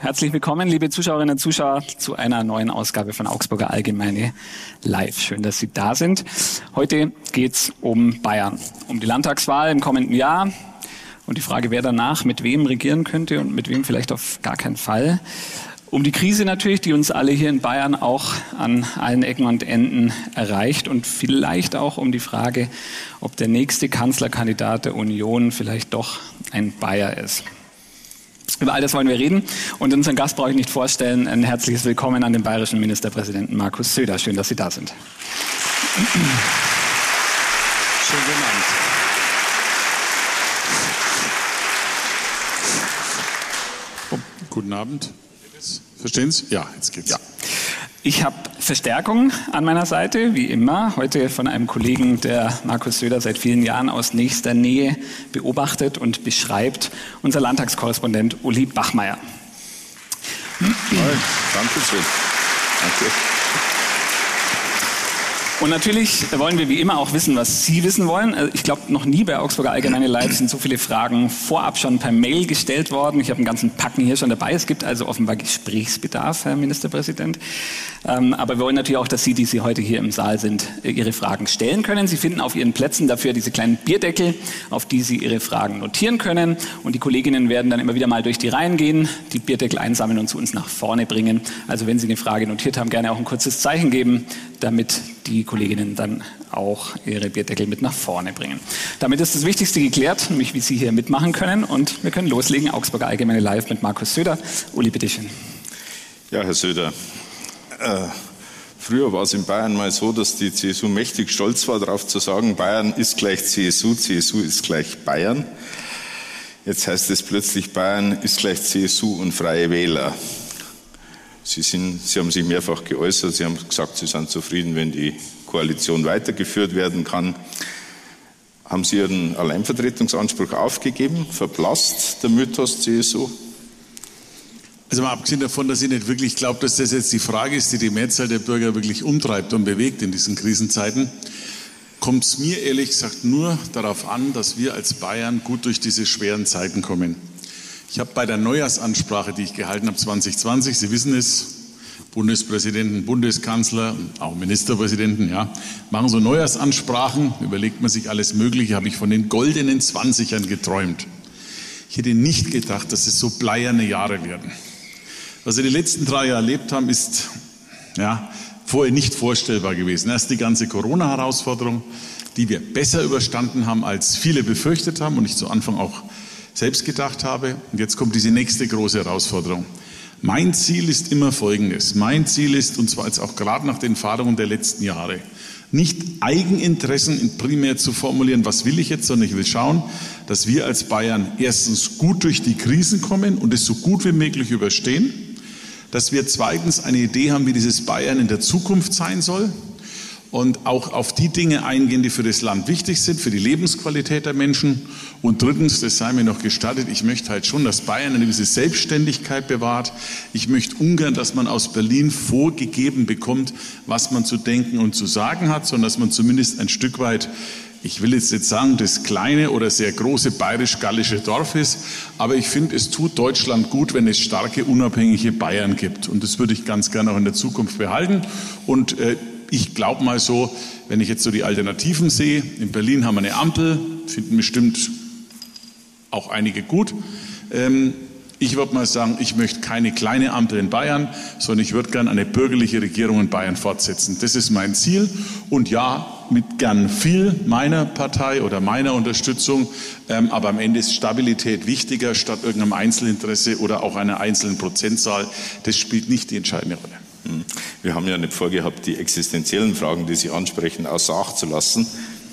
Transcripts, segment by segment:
Herzlich willkommen, liebe Zuschauerinnen und Zuschauer, zu einer neuen Ausgabe von Augsburger Allgemeine Live. Schön, dass Sie da sind. Heute geht's um Bayern, um die Landtagswahl im kommenden Jahr und die Frage, wer danach mit wem regieren könnte und mit wem vielleicht auf gar keinen Fall. Um die Krise natürlich, die uns alle hier in Bayern auch an allen Ecken und Enden erreicht und vielleicht auch um die Frage, ob der nächste Kanzlerkandidat der Union vielleicht doch ein Bayer ist. Über all das wollen wir reden. Und unseren Gast brauche ich nicht vorstellen. Ein herzliches Willkommen an den bayerischen Ministerpräsidenten Markus Söder. Schön, dass Sie da sind. Schönen guten Abend. Guten Abend. Verstehen Sie? Ja, jetzt geht's. Ja. Ich habe Verstärkung an meiner Seite, wie immer. Heute von einem Kollegen, der Markus Söder seit vielen Jahren aus nächster Nähe beobachtet und beschreibt, unser Landtagskorrespondent Uli Bachmeier. Danke schön. Danke. Und natürlich wollen wir wie immer auch wissen, was Sie wissen wollen. Also ich glaube, noch nie bei Augsburger Allgemeine Live sind so viele Fragen vorab schon per Mail gestellt worden. Ich habe einen ganzen Packen hier schon dabei. Es gibt also offenbar Gesprächsbedarf, Herr Ministerpräsident. Ähm, aber wir wollen natürlich auch, dass Sie, die Sie heute hier im Saal sind, Ihre Fragen stellen können. Sie finden auf Ihren Plätzen dafür diese kleinen Bierdeckel, auf die Sie Ihre Fragen notieren können. Und die Kolleginnen werden dann immer wieder mal durch die Reihen gehen, die Bierdeckel einsammeln und zu uns nach vorne bringen. Also wenn Sie eine Frage notiert haben, gerne auch ein kurzes Zeichen geben, damit die Kolleginnen dann auch ihre Bierdeckel mit nach vorne bringen. Damit ist das Wichtigste geklärt, nämlich wie Sie hier mitmachen können. Und wir können loslegen. Augsburger Allgemeine Live mit Markus Söder. Uli, bitteschön. Ja, Herr Söder. Äh, früher war es in Bayern mal so, dass die CSU mächtig stolz war, darauf zu sagen, Bayern ist gleich CSU, CSU ist gleich Bayern. Jetzt heißt es plötzlich, Bayern ist gleich CSU und Freie Wähler. Sie, sind, Sie haben sich mehrfach geäußert, Sie haben gesagt, Sie sind zufrieden, wenn die Koalition weitergeführt werden kann. Haben Sie Ihren Alleinvertretungsanspruch aufgegeben? Verblasst der Mythos CSU? Also mal abgesehen davon, dass ich nicht wirklich glaube, dass das jetzt die Frage ist, die die Mehrzahl der Bürger wirklich umtreibt und bewegt in diesen Krisenzeiten, kommt es mir ehrlich gesagt nur darauf an, dass wir als Bayern gut durch diese schweren Zeiten kommen. Ich habe bei der Neujahrsansprache, die ich gehalten habe 2020, Sie wissen es, Bundespräsidenten, Bundeskanzler, auch Ministerpräsidenten, ja, machen so Neujahrsansprachen, überlegt man sich alles Mögliche, habe ich von den goldenen Zwanzigern geträumt. Ich hätte nicht gedacht, dass es so bleierne Jahre werden. Was wir die letzten drei Jahre erlebt haben, ist ja, vorher nicht vorstellbar gewesen. Erst die ganze Corona-Herausforderung, die wir besser überstanden haben, als viele befürchtet haben und ich zu Anfang auch selbst gedacht habe. Und jetzt kommt diese nächste große Herausforderung. Mein Ziel ist immer folgendes. Mein Ziel ist, und zwar jetzt auch gerade nach den Erfahrungen der letzten Jahre, nicht Eigeninteressen primär zu formulieren, was will ich jetzt, sondern ich will schauen, dass wir als Bayern erstens gut durch die Krisen kommen und es so gut wie möglich überstehen, dass wir zweitens eine Idee haben, wie dieses Bayern in der Zukunft sein soll, und auch auf die Dinge eingehen, die für das Land wichtig sind, für die Lebensqualität der Menschen. Und drittens, das sei mir noch gestattet, ich möchte halt schon, dass Bayern eine gewisse Selbstständigkeit bewahrt. Ich möchte ungern, dass man aus Berlin vorgegeben bekommt, was man zu denken und zu sagen hat, sondern dass man zumindest ein Stück weit ich will jetzt nicht sagen, das kleine oder sehr große bayerisch-gallische Dorf ist, aber ich finde, es tut Deutschland gut, wenn es starke, unabhängige Bayern gibt. Und das würde ich ganz gerne auch in der Zukunft behalten. Und äh, ich glaube mal so, wenn ich jetzt so die Alternativen sehe, in Berlin haben wir eine Ampel, finden bestimmt auch einige gut. Ähm, ich würde mal sagen, ich möchte keine kleine Ampel in Bayern, sondern ich würde gerne eine bürgerliche Regierung in Bayern fortsetzen. Das ist mein Ziel. Und ja, mit gern viel meiner Partei oder meiner Unterstützung. Ähm, aber am Ende ist Stabilität wichtiger statt irgendeinem Einzelinteresse oder auch einer einzelnen Prozentzahl. Das spielt nicht die entscheidende Rolle. Wir haben ja nicht vorgehabt, die existenziellen Fragen, die Sie ansprechen, außer Acht zu lassen.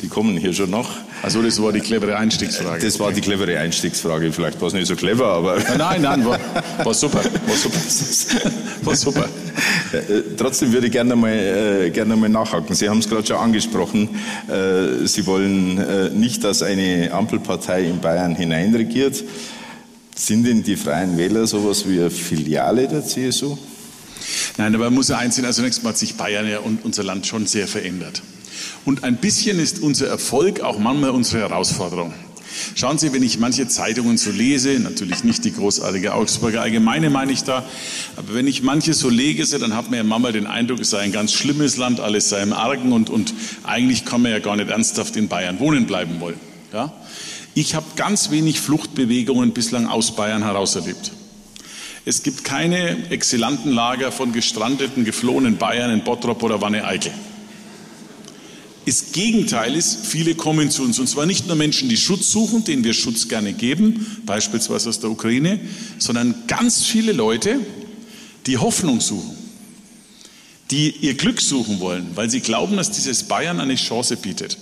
Die kommen hier schon noch. Also das war die clevere Einstiegsfrage. Das war die clevere Einstiegsfrage. Vielleicht war es nicht so clever, aber... Nein, nein, war, war super. War super. War super. Äh, trotzdem würde ich gerne mal, äh, gerne mal nachhaken. Sie haben es gerade schon angesprochen. Äh, Sie wollen nicht, dass eine Ampelpartei in Bayern hineinregiert. Sind denn die Freien Wähler sowas wie eine Filiale der CSU? Nein, aber man muss ja einsehen, also zunächst mal hat sich Bayern ja und unser Land schon sehr verändert. Und ein bisschen ist unser Erfolg auch manchmal unsere Herausforderung. Schauen Sie, wenn ich manche Zeitungen so lese, natürlich nicht die großartige Augsburger Allgemeine meine ich da, aber wenn ich manche so lese, dann hat man ja manchmal den Eindruck, es sei ein ganz schlimmes Land, alles sei im Argen und, und eigentlich kann man ja gar nicht ernsthaft in Bayern wohnen bleiben wollen. Ja? Ich habe ganz wenig Fluchtbewegungen bislang aus Bayern heraus erlebt. Es gibt keine exzellenten Lager von gestrandeten, geflohenen Bayern in Bottrop oder Wanne-Eickel. Das Gegenteil ist, viele kommen zu uns. Und zwar nicht nur Menschen, die Schutz suchen, denen wir Schutz gerne geben, beispielsweise aus der Ukraine, sondern ganz viele Leute, die Hoffnung suchen, die ihr Glück suchen wollen, weil sie glauben, dass dieses Bayern eine Chance bietet.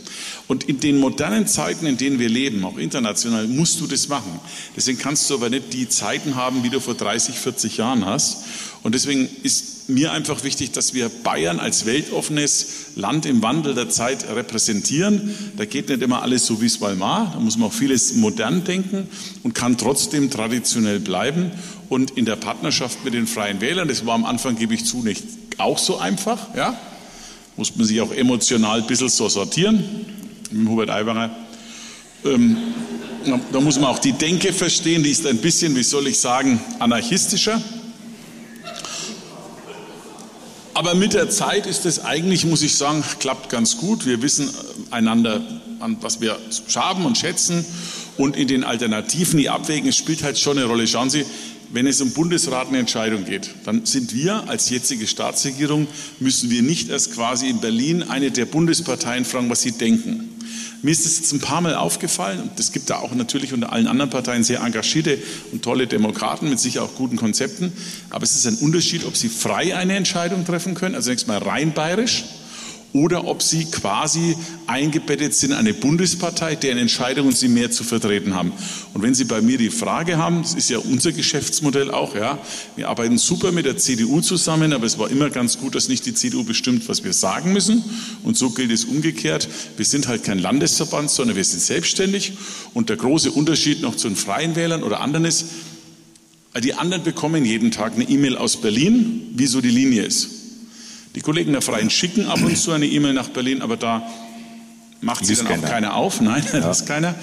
Und in den modernen Zeiten, in denen wir leben, auch international, musst du das machen. Deswegen kannst du aber nicht die Zeiten haben, wie du vor 30, 40 Jahren hast. Und deswegen ist mir einfach wichtig, dass wir Bayern als weltoffenes Land im Wandel der Zeit repräsentieren. Da geht nicht immer alles so, wie es mal war. Da muss man auch vieles modern denken und kann trotzdem traditionell bleiben. Und in der Partnerschaft mit den Freien Wählern, das war am Anfang, gebe ich zu, nicht auch so einfach. Ja? Muss man sich auch emotional ein bisschen so sortieren. Mit Hubert Aiwanger. Ähm, da muss man auch die Denke verstehen, die ist ein bisschen, wie soll ich sagen, anarchistischer. Aber mit der Zeit ist es eigentlich, muss ich sagen, klappt ganz gut. Wir wissen einander, was wir haben und schätzen. Und in den Alternativen, die abwägen, spielt halt schon eine Rolle. Schauen Sie, wenn es um Bundesrat eine Entscheidung geht, dann sind wir als jetzige Staatsregierung, müssen wir nicht erst quasi in Berlin eine der Bundesparteien fragen, was sie denken. Mir ist es jetzt ein paar Mal aufgefallen, und es gibt da auch natürlich unter allen anderen Parteien sehr engagierte und tolle Demokraten mit sicher auch guten Konzepten, aber es ist ein Unterschied, ob sie frei eine Entscheidung treffen können, also zunächst mal rein bayerisch, oder ob sie quasi eingebettet sind in eine Bundespartei, deren Entscheidungen sie mehr zu vertreten haben. Und wenn Sie bei mir die Frage haben, das ist ja unser Geschäftsmodell auch, ja, wir arbeiten super mit der CDU zusammen, aber es war immer ganz gut, dass nicht die CDU bestimmt, was wir sagen müssen. Und so gilt es umgekehrt. Wir sind halt kein Landesverband, sondern wir sind selbstständig. Und der große Unterschied noch zu den Freien Wählern oder anderen ist, die anderen bekommen jeden Tag eine E-Mail aus Berlin, wie so die Linie ist. Die Kollegen der Freien schicken ab und zu eine E-Mail nach Berlin, aber da macht sie dann auch keiner auf. Nein, ja. das ist keiner.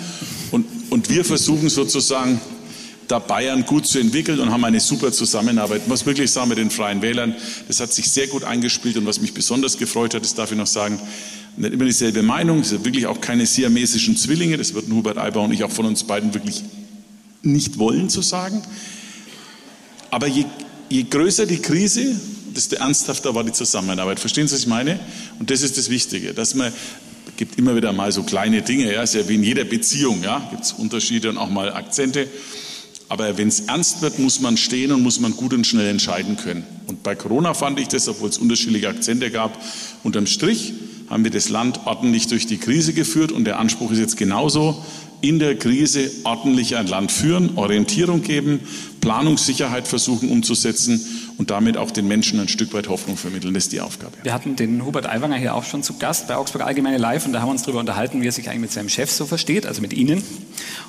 Und, und wir versuchen sozusagen, da Bayern gut zu entwickeln und haben eine super Zusammenarbeit. Ich muss wirklich sagen, mit den Freien Wählern, das hat sich sehr gut eingespielt und was mich besonders gefreut hat, das darf ich noch sagen, nicht immer dieselbe Meinung, es sind wirklich auch keine siamesischen Zwillinge, das würden Hubert Aiber und ich auch von uns beiden wirklich nicht wollen zu sagen. Aber je, je größer die Krise, desto ernsthafter war die Zusammenarbeit. Verstehen Sie, was ich meine? Und das ist das Wichtige, dass man gibt immer wieder mal so kleine Dinge, ja, ist ja wie in jeder Beziehung, ja, gibt es Unterschiede und auch mal Akzente. Aber wenn es ernst wird, muss man stehen und muss man gut und schnell entscheiden können. Und bei Corona fand ich das, obwohl es unterschiedliche Akzente gab, unterm Strich haben wir das Land ordentlich durch die Krise geführt und der Anspruch ist jetzt genauso, in der Krise ordentlich ein Land führen, Orientierung geben, Planungssicherheit versuchen umzusetzen und damit auch den Menschen ein Stück weit Hoffnung vermitteln. Das ist die Aufgabe. Wir hatten den Hubert Aiwanger hier auch schon zu Gast bei Augsburg Allgemeine Live und da haben wir uns darüber unterhalten, wie er sich eigentlich mit seinem Chef so versteht, also mit Ihnen.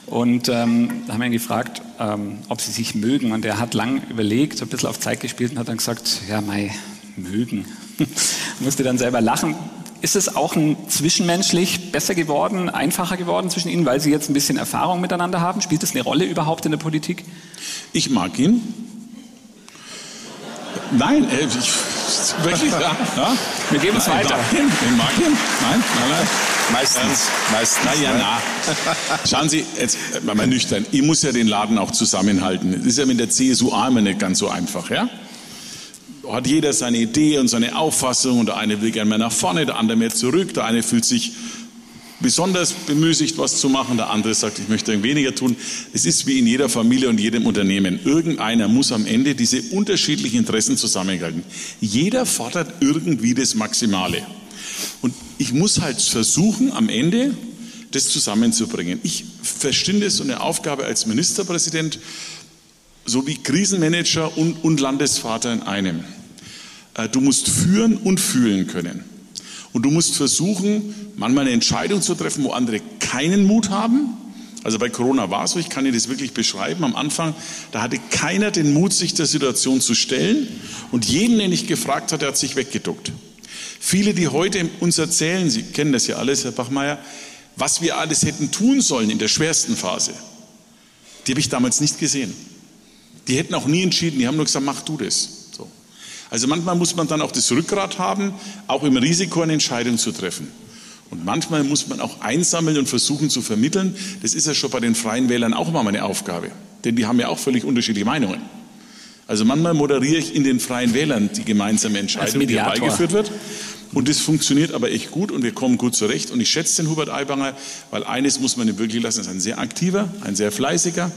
Und ähm, da haben wir ihn gefragt, ähm, ob Sie sich mögen. Und er hat lang überlegt, so ein bisschen auf Zeit gespielt und hat dann gesagt, ja, mei, mögen. Musste dann selber lachen. Ist es auch ein zwischenmenschlich besser geworden, einfacher geworden zwischen Ihnen, weil Sie jetzt ein bisschen Erfahrung miteinander haben? Spielt das eine Rolle überhaupt in der Politik? Ich mag ihn. Nein, äh, ich, wirklich, ja, ja. Wir geben es weiter. Ich mag ihn. Nein, nein, nein. Meistens, ähm, meistens. Na ja, na. Schauen Sie, jetzt äh, mal nüchtern. Ich muss ja den Laden auch zusammenhalten. Das ist ja mit der CSU immer nicht ganz so einfach, ja? Hat jeder seine Idee und seine Auffassung und der eine will gerne mehr nach vorne, der andere mehr zurück, der eine fühlt sich besonders bemüßigt, was zu machen, der andere sagt, ich möchte weniger tun. Es ist wie in jeder Familie und jedem Unternehmen. Irgendeiner muss am Ende diese unterschiedlichen Interessen zusammenhalten. Jeder fordert irgendwie das Maximale. Und ich muss halt versuchen, am Ende das zusammenzubringen. Ich verstinde so eine Aufgabe als Ministerpräsident sowie Krisenmanager und, und Landesvater in einem. Äh, du musst führen und fühlen können. Und du musst versuchen, manchmal eine Entscheidung zu treffen, wo andere keinen Mut haben. Also bei Corona war es so, ich kann dir das wirklich beschreiben. Am Anfang, da hatte keiner den Mut, sich der Situation zu stellen. Und jeden, den ich gefragt hatte, hat sich weggeduckt. Viele, die heute uns erzählen, Sie kennen das ja alles, Herr Bachmeier, Was wir alles hätten tun sollen in der schwersten Phase, die habe ich damals nicht gesehen. Die hätten auch nie entschieden, die haben nur gesagt, mach du das. So. Also manchmal muss man dann auch das Rückgrat haben, auch im Risiko eine Entscheidung zu treffen. Und manchmal muss man auch einsammeln und versuchen zu vermitteln. Das ist ja schon bei den Freien Wählern auch mal meine Aufgabe. Denn die haben ja auch völlig unterschiedliche Meinungen. Also manchmal moderiere ich in den Freien Wählern die gemeinsame Entscheidung, die herbeigeführt wird. Und das funktioniert aber echt gut und wir kommen gut zurecht. Und ich schätze den Hubert Aibanger, weil eines muss man ihm wirklich lassen, er ist ein sehr aktiver, ein sehr fleißiger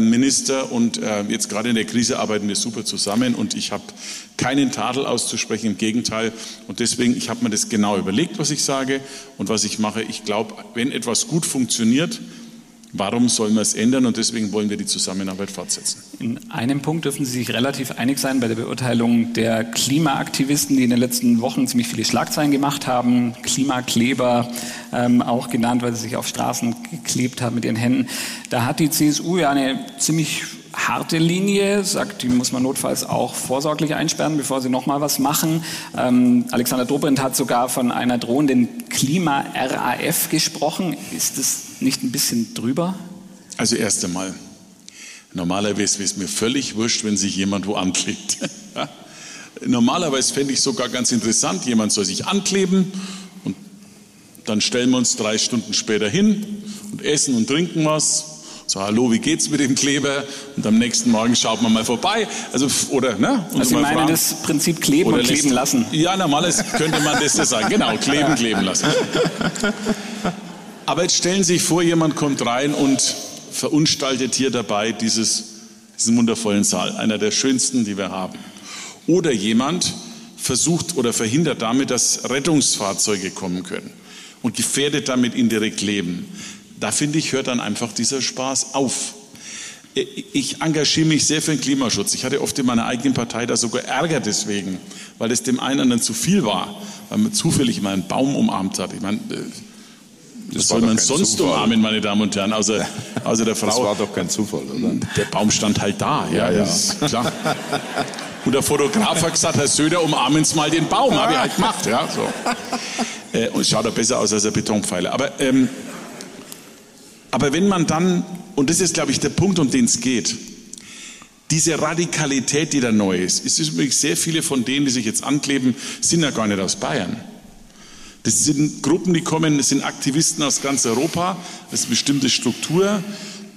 Minister und äh, jetzt gerade in der Krise arbeiten wir super zusammen und ich habe keinen Tadel auszusprechen, im Gegenteil. Und deswegen, ich habe mir das genau überlegt, was ich sage und was ich mache. Ich glaube, wenn etwas gut funktioniert, Warum sollen wir es ändern? Und deswegen wollen wir die Zusammenarbeit fortsetzen. In einem Punkt dürfen Sie sich relativ einig sein bei der Beurteilung der Klimaaktivisten, die in den letzten Wochen ziemlich viele Schlagzeilen gemacht haben. Klimakleber ähm, auch genannt, weil sie sich auf Straßen geklebt haben mit ihren Händen. Da hat die CSU ja eine ziemlich harte Linie, sagt, die muss man notfalls auch vorsorglich einsperren, bevor sie nochmal was machen. Ähm, Alexander Dobrindt hat sogar von einer drohenden Klima-RAF gesprochen. Ist das nicht ein bisschen drüber? Also erst einmal, normalerweise wäre es mir völlig wurscht, wenn sich jemand wo anklebt. Normalerweise fände ich sogar ganz interessant, jemand soll sich ankleben und dann stellen wir uns drei Stunden später hin und essen und trinken was so, hallo, wie geht's mit dem Kleber? Und am nächsten Morgen schaut man mal vorbei. Also, oder, ne? Und also, Sie meinen fragen, das Prinzip kleben und kleben lassen? Ja, normalerweise könnte man das so sagen. Genau, kleben, kleben lassen. Aber jetzt stellen Sie sich vor, jemand kommt rein und verunstaltet hier dabei dieses, diesen wundervollen Saal, einer der schönsten, die wir haben. Oder jemand versucht oder verhindert damit, dass Rettungsfahrzeuge kommen können und gefährdet damit indirekt Leben. Da finde ich, hört dann einfach dieser Spaß auf. Ich engagiere mich sehr für den Klimaschutz. Ich hatte oft in meiner eigenen Partei da sogar Ärger deswegen, weil es dem einen dann zu viel war, weil man zufällig mal einen Baum umarmt hat. Ich meine, äh, das, das soll man sonst Zufall. umarmen, meine Damen und Herren, außer, außer der Frau. Das war doch kein Zufall, oder? Der Baum stand halt da, ja, ja. ja. klar. Und der Fotograf hat gesagt, Herr Söder, umarmen Sie mal den Baum. Habe ich halt gemacht, ja, so. Äh, und es schaut doch besser aus als ein Betonpfeiler. Aber ähm, aber wenn man dann, und das ist, glaube ich, der Punkt, um den es geht, diese Radikalität, die da neu ist, ist übrigens sehr viele von denen, die sich jetzt ankleben, sind ja gar nicht aus Bayern. Das sind Gruppen, die kommen, das sind Aktivisten aus ganz Europa, das ist eine bestimmte Struktur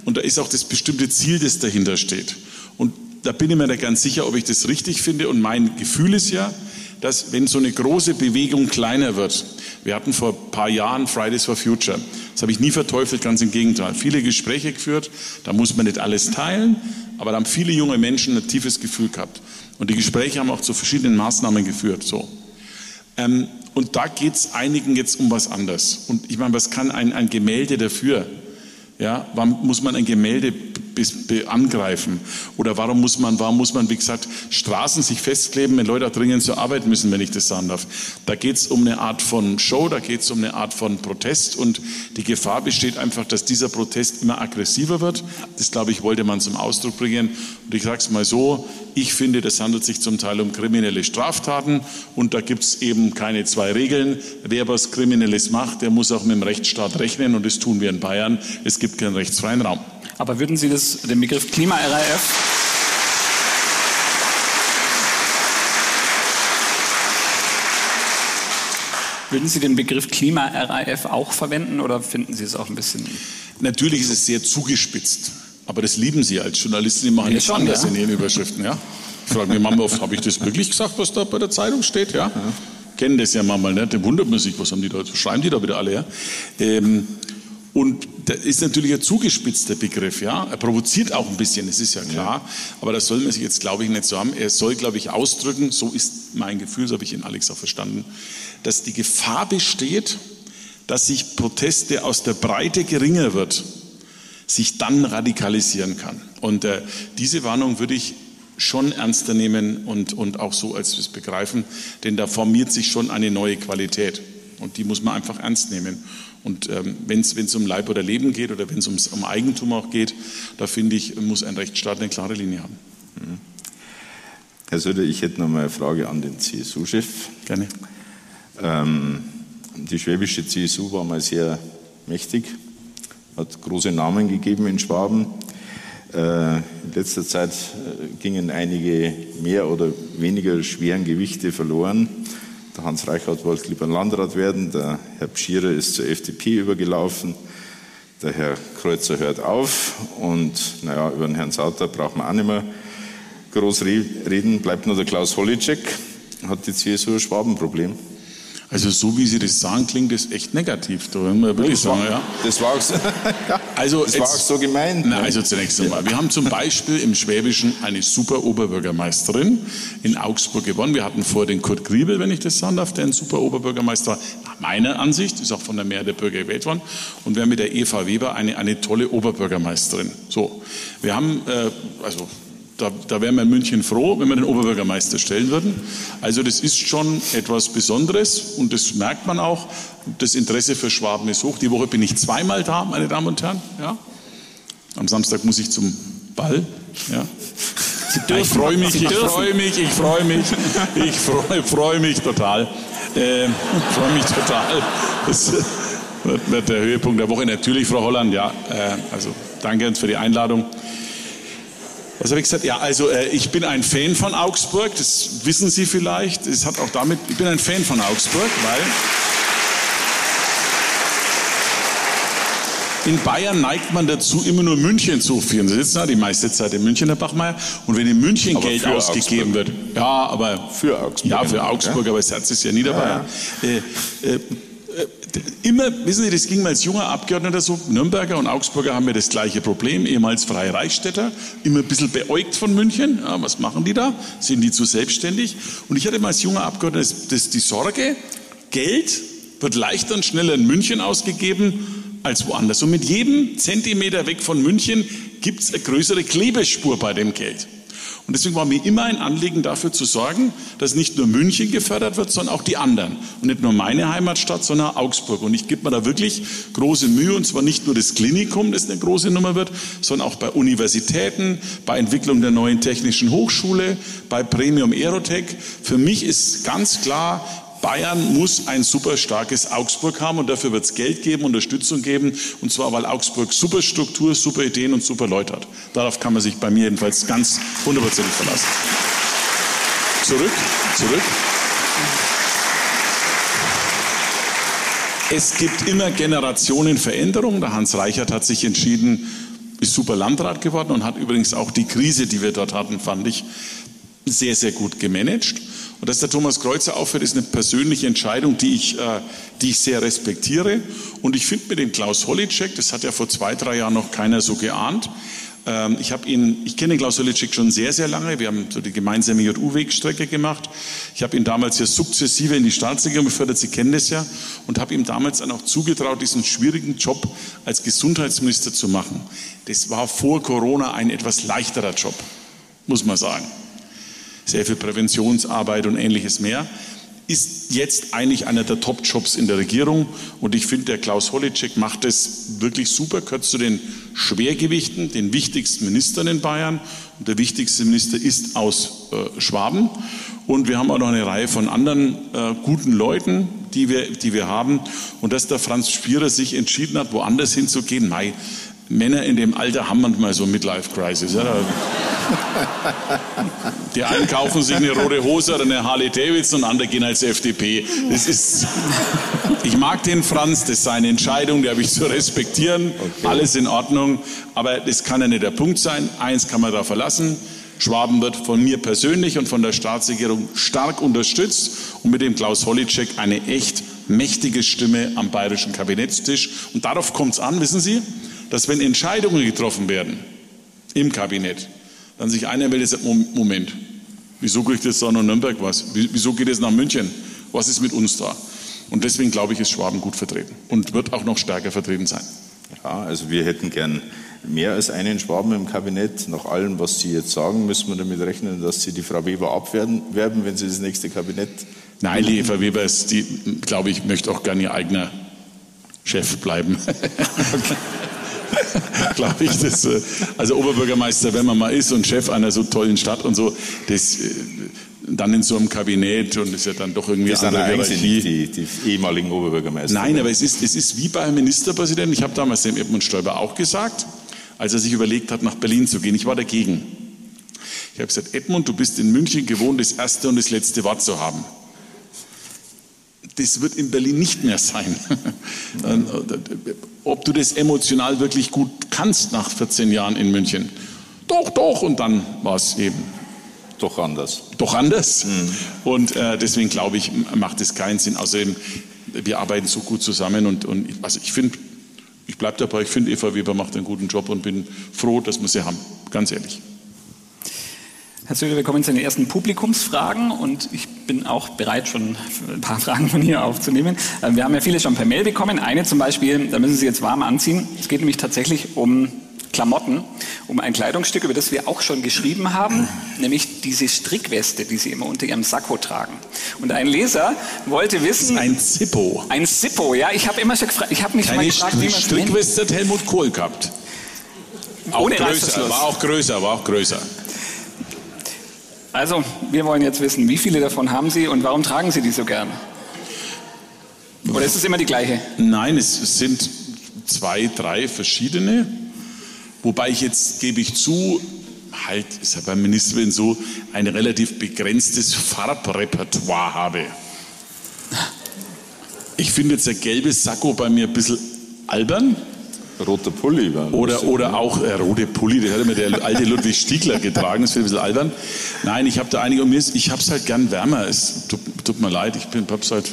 und da ist auch das bestimmte Ziel, das dahinter steht. Und da bin ich mir da ganz sicher, ob ich das richtig finde. Und mein Gefühl ist ja, dass wenn so eine große Bewegung kleiner wird, wir hatten vor ein paar Jahren Fridays for Future, das habe ich nie verteufelt, ganz im Gegenteil. Viele Gespräche geführt, da muss man nicht alles teilen, aber da haben viele junge Menschen ein tiefes Gefühl gehabt. Und die Gespräche haben auch zu verschiedenen Maßnahmen geführt. So. Ähm, und da geht es einigen jetzt um was anderes. Und ich meine, was kann ein, ein Gemälde dafür? Ja, warum muss man ein Gemälde angreifen? Oder warum muss man, warum muss man, wie gesagt, Straßen sich festkleben, wenn Leute dringend zur Arbeit müssen, wenn ich das sagen darf? Da geht es um eine Art von Show, da geht es um eine Art von Protest und die Gefahr besteht einfach, dass dieser Protest immer aggressiver wird. Das, glaube ich, wollte man zum Ausdruck bringen. Und ich sage es mal so, ich finde, das handelt sich zum Teil um kriminelle Straftaten und da gibt es eben keine zwei Regeln. Wer was Kriminelles macht, der muss auch mit dem Rechtsstaat rechnen und das tun wir in Bayern. Es gibt keinen rechtsfreien Raum. Aber würden Sie das, den Begriff Klima-RAF Würden Sie den Begriff Klima-RAF auch verwenden oder finden Sie es auch ein bisschen? Natürlich ist es sehr zugespitzt, aber das lieben Sie als Journalisten, die machen ja, nichts anderes ja. in Ihren Überschriften. Ja? Ich frage mich manchmal oft, habe ich das wirklich gesagt, was da bei der Zeitung steht? Ja? ja. Kennen das ja manchmal, ne? da wundert man sich, was haben die da, schreiben die da wieder alle? Ja? Ähm, und das ist natürlich ein zugespitzter Begriff, ja. Er provoziert auch ein bisschen, das ist ja klar. Ja. Aber das soll man sich jetzt, glaube ich, nicht so haben. Er soll, glaube ich, ausdrücken, so ist mein Gefühl, so habe ich ihn Alex auch verstanden, dass die Gefahr besteht, dass sich Proteste aus der Breite geringer wird, sich dann radikalisieren kann. Und äh, diese Warnung würde ich schon ernster nehmen und, und auch so als es begreifen, denn da formiert sich schon eine neue Qualität. Und die muss man einfach ernst nehmen. Und ähm, wenn es um Leib oder Leben geht oder wenn es um Eigentum auch geht, da finde ich, muss ein Rechtsstaat eine klare Linie haben. Mhm. Herr Söder, ich hätte noch mal eine Frage an den CSU-Chef. Gerne. Ähm, Die schwäbische CSU war mal sehr mächtig, hat große Namen gegeben in Schwaben. Äh, in letzter Zeit äh, gingen einige mehr oder weniger schweren Gewichte verloren. Der Hans Reichert wollte lieber Landrat werden, der Herr Pschierer ist zur FDP übergelaufen, der Herr Kreuzer hört auf und naja, über den Herrn Sauter braucht man auch nicht mehr groß reden. Bleibt nur der Klaus Hollitschek, hat die CSU ein Schwabenproblem. Also so wie Sie das sagen, klingt das echt negativ. Da man wirklich sagen, ja. Das war auch so, also das war auch so gemeint. Na, also zunächst einmal, wir haben zum Beispiel im Schwäbischen eine super Oberbürgermeisterin in Augsburg gewonnen. Wir hatten vor den Kurt Griebel, wenn ich das sagen darf, der ein super Oberbürgermeister war. Nach meiner Ansicht, ist auch von der Mehrheit der Bürger gewählt worden. Und wir haben mit der Eva Weber eine, eine tolle Oberbürgermeisterin. So, wir haben, äh, also da, da wären wir in München froh, wenn wir den Oberbürgermeister stellen würden. Also das ist schon etwas Besonderes und das merkt man auch. Das Interesse für Schwaben ist hoch. Die Woche bin ich zweimal da, meine Damen und Herren. Ja. Am Samstag muss ich zum Ball. Ja. ich freue mich, ich freue mich, ich freue mich, ich freue freu mich total. Äh, freue mich total. Das wird der Höhepunkt der Woche. Natürlich, Frau Holland, ja. Äh, also danke für die Einladung. Was habe ich gesagt? Ja, also äh, ich bin ein Fan von Augsburg, das wissen Sie vielleicht. Es hat auch damit, ich bin ein Fan von Augsburg, weil in Bayern neigt man dazu, immer nur München zu führen. Sie sitzen da die meiste Zeit in München, Herr Bachmeier. Und wenn in München aber Geld ausgegeben Augsburg. wird, ja, aber für Augsburg. Ja, für Augsburg, ja? aber das Herz ist ja Niederbayern. Ja, ja. Äh, äh, immer, wissen Sie, das ging mal als junger Abgeordneter so, Nürnberger und Augsburger haben ja das gleiche Problem, ehemals Freie Reichsstädter, immer ein bisschen beäugt von München. Ja, was machen die da? Sind die zu selbstständig? Und ich hatte mal als junger Abgeordneter das, das, die Sorge, Geld wird leichter und schneller in München ausgegeben als woanders. Und mit jedem Zentimeter weg von München gibt es eine größere Klebespur bei dem Geld. Und deswegen war mir immer ein Anliegen, dafür zu sorgen, dass nicht nur München gefördert wird, sondern auch die anderen. Und nicht nur meine Heimatstadt, sondern Augsburg. Und ich gebe mir da wirklich große Mühe, und zwar nicht nur das Klinikum, das eine große Nummer wird, sondern auch bei Universitäten, bei Entwicklung der neuen technischen Hochschule, bei Premium Aerotech. Für mich ist ganz klar, Bayern muss ein super starkes Augsburg haben und dafür wird es Geld geben, Unterstützung geben. Und zwar, weil Augsburg super Struktur, super Ideen und super Leute hat. Darauf kann man sich bei mir jedenfalls ganz hundertprozentig verlassen. Zurück, zurück. Es gibt immer Generationenveränderungen. Der Hans Reichert hat sich entschieden, ist super Landrat geworden und hat übrigens auch die Krise, die wir dort hatten, fand ich, sehr, sehr gut gemanagt. Und dass der Thomas Kreuzer aufhört, ist eine persönliche Entscheidung, die ich, äh, die ich sehr respektiere. Und ich finde mit dem Klaus Holitschek, das hat ja vor zwei, drei Jahren noch keiner so geahnt, ähm, ich habe ihn, ich kenne Klaus Holitschek schon sehr, sehr lange. Wir haben so die gemeinsame JU-Wegstrecke gemacht. Ich habe ihn damals ja sukzessive in die Staatsregierung befördert. Sie kennen das ja. Und habe ihm damals dann auch zugetraut, diesen schwierigen Job als Gesundheitsminister zu machen. Das war vor Corona ein etwas leichterer Job, muss man sagen sehr viel Präventionsarbeit und ähnliches mehr, ist jetzt eigentlich einer der Top-Jobs in der Regierung. Und ich finde, der Klaus Hollitschek macht es wirklich super, gehört zu den Schwergewichten, den wichtigsten Ministern in Bayern. Und der wichtigste Minister ist aus äh, Schwaben. Und wir haben auch noch eine Reihe von anderen äh, guten Leuten, die wir, die wir haben. Und dass der Franz Spierer sich entschieden hat, woanders hinzugehen, mei, Männer in dem Alter haben manchmal so Midlife-Crisis. Ja? Die einen kaufen sich eine rote Hose oder eine Harley Davidson und andere gehen als FDP. Das ist, ich mag den Franz, das ist seine Entscheidung, die habe ich zu respektieren. Okay. Alles in Ordnung. Aber das kann ja nicht der Punkt sein. Eins kann man da verlassen. Schwaben wird von mir persönlich und von der Staatsregierung stark unterstützt und mit dem Klaus Hollitschek eine echt mächtige Stimme am bayerischen Kabinettstisch. Und darauf kommt es an, wissen Sie? Dass wenn Entscheidungen getroffen werden im Kabinett, dann sich einer meldet und sagt, Moment, wieso kriegt jetzt da nach Nürnberg was? Wieso geht es nach München? Was ist mit uns da? Und deswegen glaube ich, ist Schwaben gut vertreten und wird auch noch stärker vertreten sein. Ja, also wir hätten gern mehr als einen Schwaben im Kabinett. Nach allem, was Sie jetzt sagen, müssen wir damit rechnen, dass Sie die Frau Weber abwerben, wenn Sie das nächste Kabinett. Nein, die Frau Weber ist, die, glaube ich, möchte auch gerne ihr eigener Chef bleiben. okay. glaube ich. Das, äh, also Oberbürgermeister, wenn man mal ist und Chef einer so tollen Stadt und so, das, äh, dann in so einem Kabinett und ist ja dann doch irgendwie Das andere Hierarchie. die, die ehemaligen Oberbürgermeister. Nein, aber es ist, es ist wie beim Ministerpräsidenten. Ich habe damals dem Edmund Stoiber auch gesagt, als er sich überlegt hat, nach Berlin zu gehen. Ich war dagegen. Ich habe gesagt, Edmund, du bist in München gewohnt, das erste und das letzte Wort zu haben. Das wird in Berlin nicht mehr sein. Ob du das emotional wirklich gut kannst nach 14 Jahren in München. Doch, doch. Und dann war es eben Doch anders. doch anders. Und äh, deswegen glaube ich, macht es keinen Sinn. Außerdem, wir arbeiten so gut zusammen und, und also ich finde, ich bleibe dabei, ich finde Eva Weber macht einen guten Job und bin froh, dass wir sie haben. Ganz ehrlich. Herr Söder, wir kommen zu den ersten Publikumsfragen und ich bin auch bereit, schon ein paar Fragen von hier aufzunehmen. Äh, Wir haben ja viele schon per Mail bekommen. Eine zum Beispiel, da müssen Sie jetzt warm anziehen. Es geht nämlich tatsächlich um Klamotten, um ein Kleidungsstück, über das wir auch schon geschrieben haben, nämlich diese Strickweste, die Sie immer unter Ihrem Sakko tragen. Und ein Leser wollte wissen, Ein Zippo. ein Zippo, ja, ich habe immer schon gefragt, ich habe mich mal Keine gefragt, wie man nennt. Strickweste hat Helmut Kohl gehabt. Auch Ohne größer, war auch größer, war auch größer. Also, wir wollen jetzt wissen, wie viele davon haben Sie und warum tragen Sie die so gern? Oder ist es immer die gleiche? Nein, es sind zwei, drei verschiedene. Wobei ich jetzt, gebe ich zu, halt, ist ja beim Ministerin so, ein relativ begrenztes Farbrepertoire habe. Ich finde jetzt der gelbe Sakko bei mir ein bisschen albern. Roter Pulli war Oder, oder auch äh, rote Pulli, das hat immer der alte Ludwig Stiegler getragen, das finde ich ein bisschen albern. Nein, ich habe da einige, und mir ist, ich habe es halt gern wärmer. Es tut, tut mir leid, ich bin, hab's halt,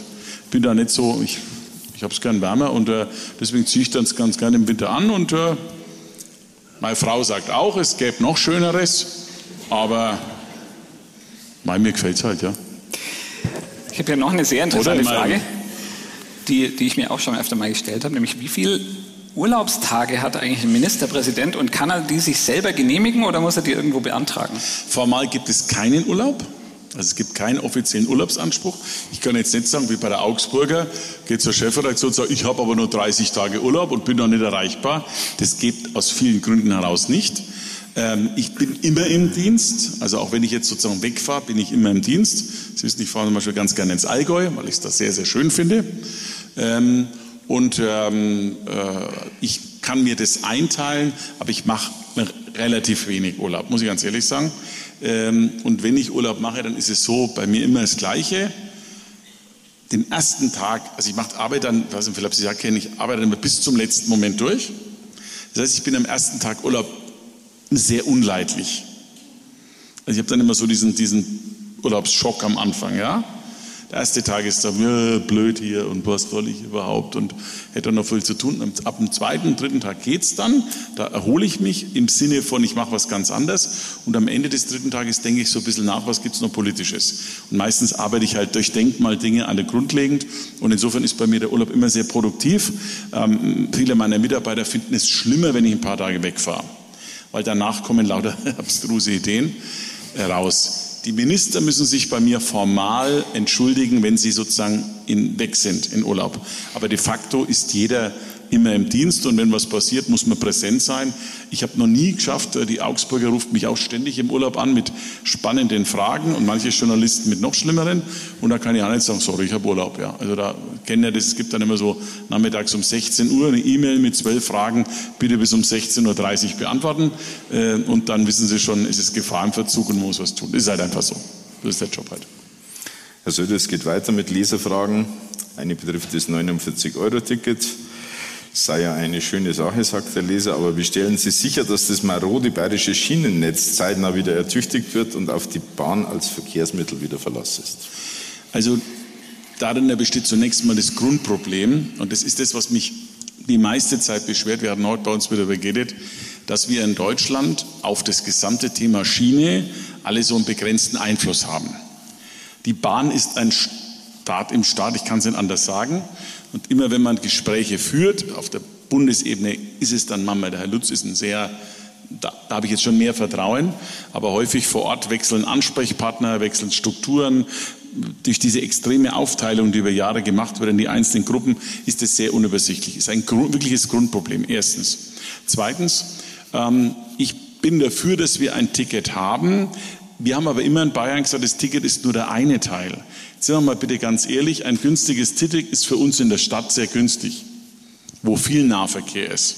bin da nicht so, ich, ich habe es gern wärmer und äh, deswegen ziehe ich das ganz gerne im Winter an und äh, meine Frau sagt auch, es gäbe noch Schöneres, aber mein, mir gefällt es halt, ja. Ich habe hier noch eine sehr interessante Frage, die, die ich mir auch schon öfter mal gestellt habe, nämlich wie viel Urlaubstage hat eigentlich ein Ministerpräsident und kann er die sich selber genehmigen oder muss er die irgendwo beantragen? Formal gibt es keinen Urlaub. Also es gibt keinen offiziellen Urlaubsanspruch. Ich kann jetzt nicht sagen, wie bei der Augsburger, geht zur Chefredaktion und sagt, ich habe aber nur 30 Tage Urlaub und bin noch nicht erreichbar. Das geht aus vielen Gründen heraus nicht. Ähm, ich bin immer im Dienst, also auch wenn ich jetzt sozusagen wegfahre, bin ich immer im Dienst. Sie wissen, ich fahre zum Beispiel ganz gerne ins Allgäu, weil ich es da sehr, sehr schön finde. Und ähm, äh, ich kann mir das einteilen, aber ich mache relativ wenig Urlaub, muss ich ganz ehrlich sagen. Ähm, und wenn ich Urlaub mache, dann ist es so bei mir immer das Gleiche. Den ersten Tag, also ich mache Arbeit dann, was Sie ja kennen, ich arbeite dann bis zum letzten Moment durch. Das heißt, ich bin am ersten Tag Urlaub sehr unleidlich. Also ich habe dann immer so diesen, diesen Urlaubsschock am Anfang, ja. Der erste Tag ist ja, blöd hier und was soll ich überhaupt und hätte noch viel zu tun. Ab dem zweiten, dritten Tag geht's dann. Da erhole ich mich im Sinne von, ich mache was ganz anderes. Und am Ende des dritten Tages denke ich so ein bisschen nach, was gibt's noch Politisches. Und meistens arbeite ich halt durch Denkmal Dinge alle grundlegend. Und insofern ist bei mir der Urlaub immer sehr produktiv. Ähm, viele meiner Mitarbeiter finden es schlimmer, wenn ich ein paar Tage wegfahre. Weil danach kommen lauter abstruse Ideen raus. Die Minister müssen sich bei mir formal entschuldigen, wenn sie sozusagen in, weg sind in Urlaub. Aber de facto ist jeder immer im Dienst und wenn was passiert, muss man präsent sein. Ich habe noch nie geschafft, äh, die Augsburger ruft mich auch ständig im Urlaub an mit spannenden Fragen und manche Journalisten mit noch schlimmeren. Und da kann ich auch nicht sagen, sorry, ich habe Urlaub. Ja. Also da kennen ja das, es gibt dann immer so nachmittags um 16 Uhr eine E-Mail mit zwölf Fragen, bitte bis um 16.30 Uhr beantworten. Äh, Und dann wissen Sie schon, es ist Gefahrenverzug und man muss was tun. Das ist halt einfach so. Das ist der Job halt. Herr Söder, es geht weiter mit Leserfragen. Eine betrifft das 49-Euro-Ticket. Sei ja eine schöne Sache, sagt der Leser, aber wie stellen Sie sicher, dass das marode bayerische Schienennetz zeitnah wieder ertüchtigt wird und auf die Bahn als Verkehrsmittel wieder Verlass ist? Also darin besteht zunächst mal das Grundproblem und das ist das, was mich die meiste Zeit beschwert. Wir hatten heute bei uns wieder geredet, dass wir in Deutschland auf das gesamte Thema Schiene alle so einen begrenzten Einfluss haben. Die Bahn ist ein Staat im Staat, ich kann es nicht anders sagen. Und immer wenn man Gespräche führt, auf der Bundesebene ist es dann manchmal, der Herr Lutz ist ein sehr, da, da habe ich jetzt schon mehr Vertrauen, aber häufig vor Ort wechseln Ansprechpartner, wechseln Strukturen. Durch diese extreme Aufteilung, die über Jahre gemacht wird in die einzelnen Gruppen, ist es sehr unübersichtlich. Ist ein wirkliches Grundproblem, erstens. Zweitens, ähm, ich bin dafür, dass wir ein Ticket haben, Wir haben aber immer in Bayern gesagt, das Ticket ist nur der eine Teil. Sind wir mal bitte ganz ehrlich, ein günstiges Ticket ist für uns in der Stadt sehr günstig, wo viel Nahverkehr ist.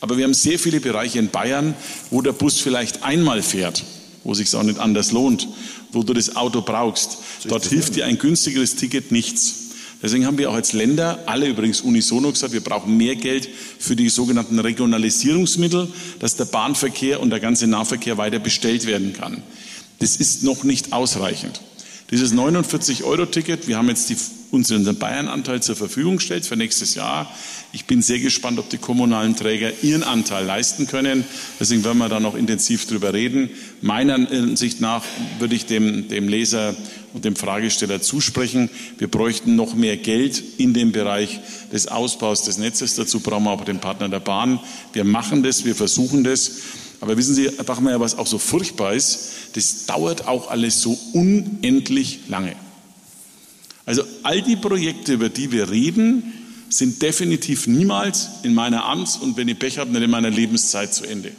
Aber wir haben sehr viele Bereiche in Bayern, wo der Bus vielleicht einmal fährt, wo sich auch nicht anders lohnt, wo du das Auto brauchst. Dort hilft dir ein günstigeres Ticket nichts. Deswegen haben wir auch als Länder, alle übrigens unisono gesagt, wir brauchen mehr Geld für die sogenannten Regionalisierungsmittel, dass der Bahnverkehr und der ganze Nahverkehr weiter bestellt werden kann. Das ist noch nicht ausreichend. Dieses 49-Euro-Ticket, wir haben jetzt die, unseren Bayern-Anteil zur Verfügung gestellt für nächstes Jahr. Ich bin sehr gespannt, ob die kommunalen Träger ihren Anteil leisten können. Deswegen werden wir da noch intensiv drüber reden. Meiner Ansicht nach würde ich dem, dem Leser und dem Fragesteller zusprechen. Wir bräuchten noch mehr Geld in dem Bereich des Ausbaus des Netzes. Dazu brauchen wir auch den Partner der Bahn. Wir machen das, wir versuchen das. Aber wissen Sie, ja was auch so furchtbar ist, das dauert auch alles so unendlich lange. Also all die Projekte, über die wir reden, sind definitiv niemals in meiner Amts- und wenn ich Pech habe, nicht in meiner Lebenszeit zu Ende.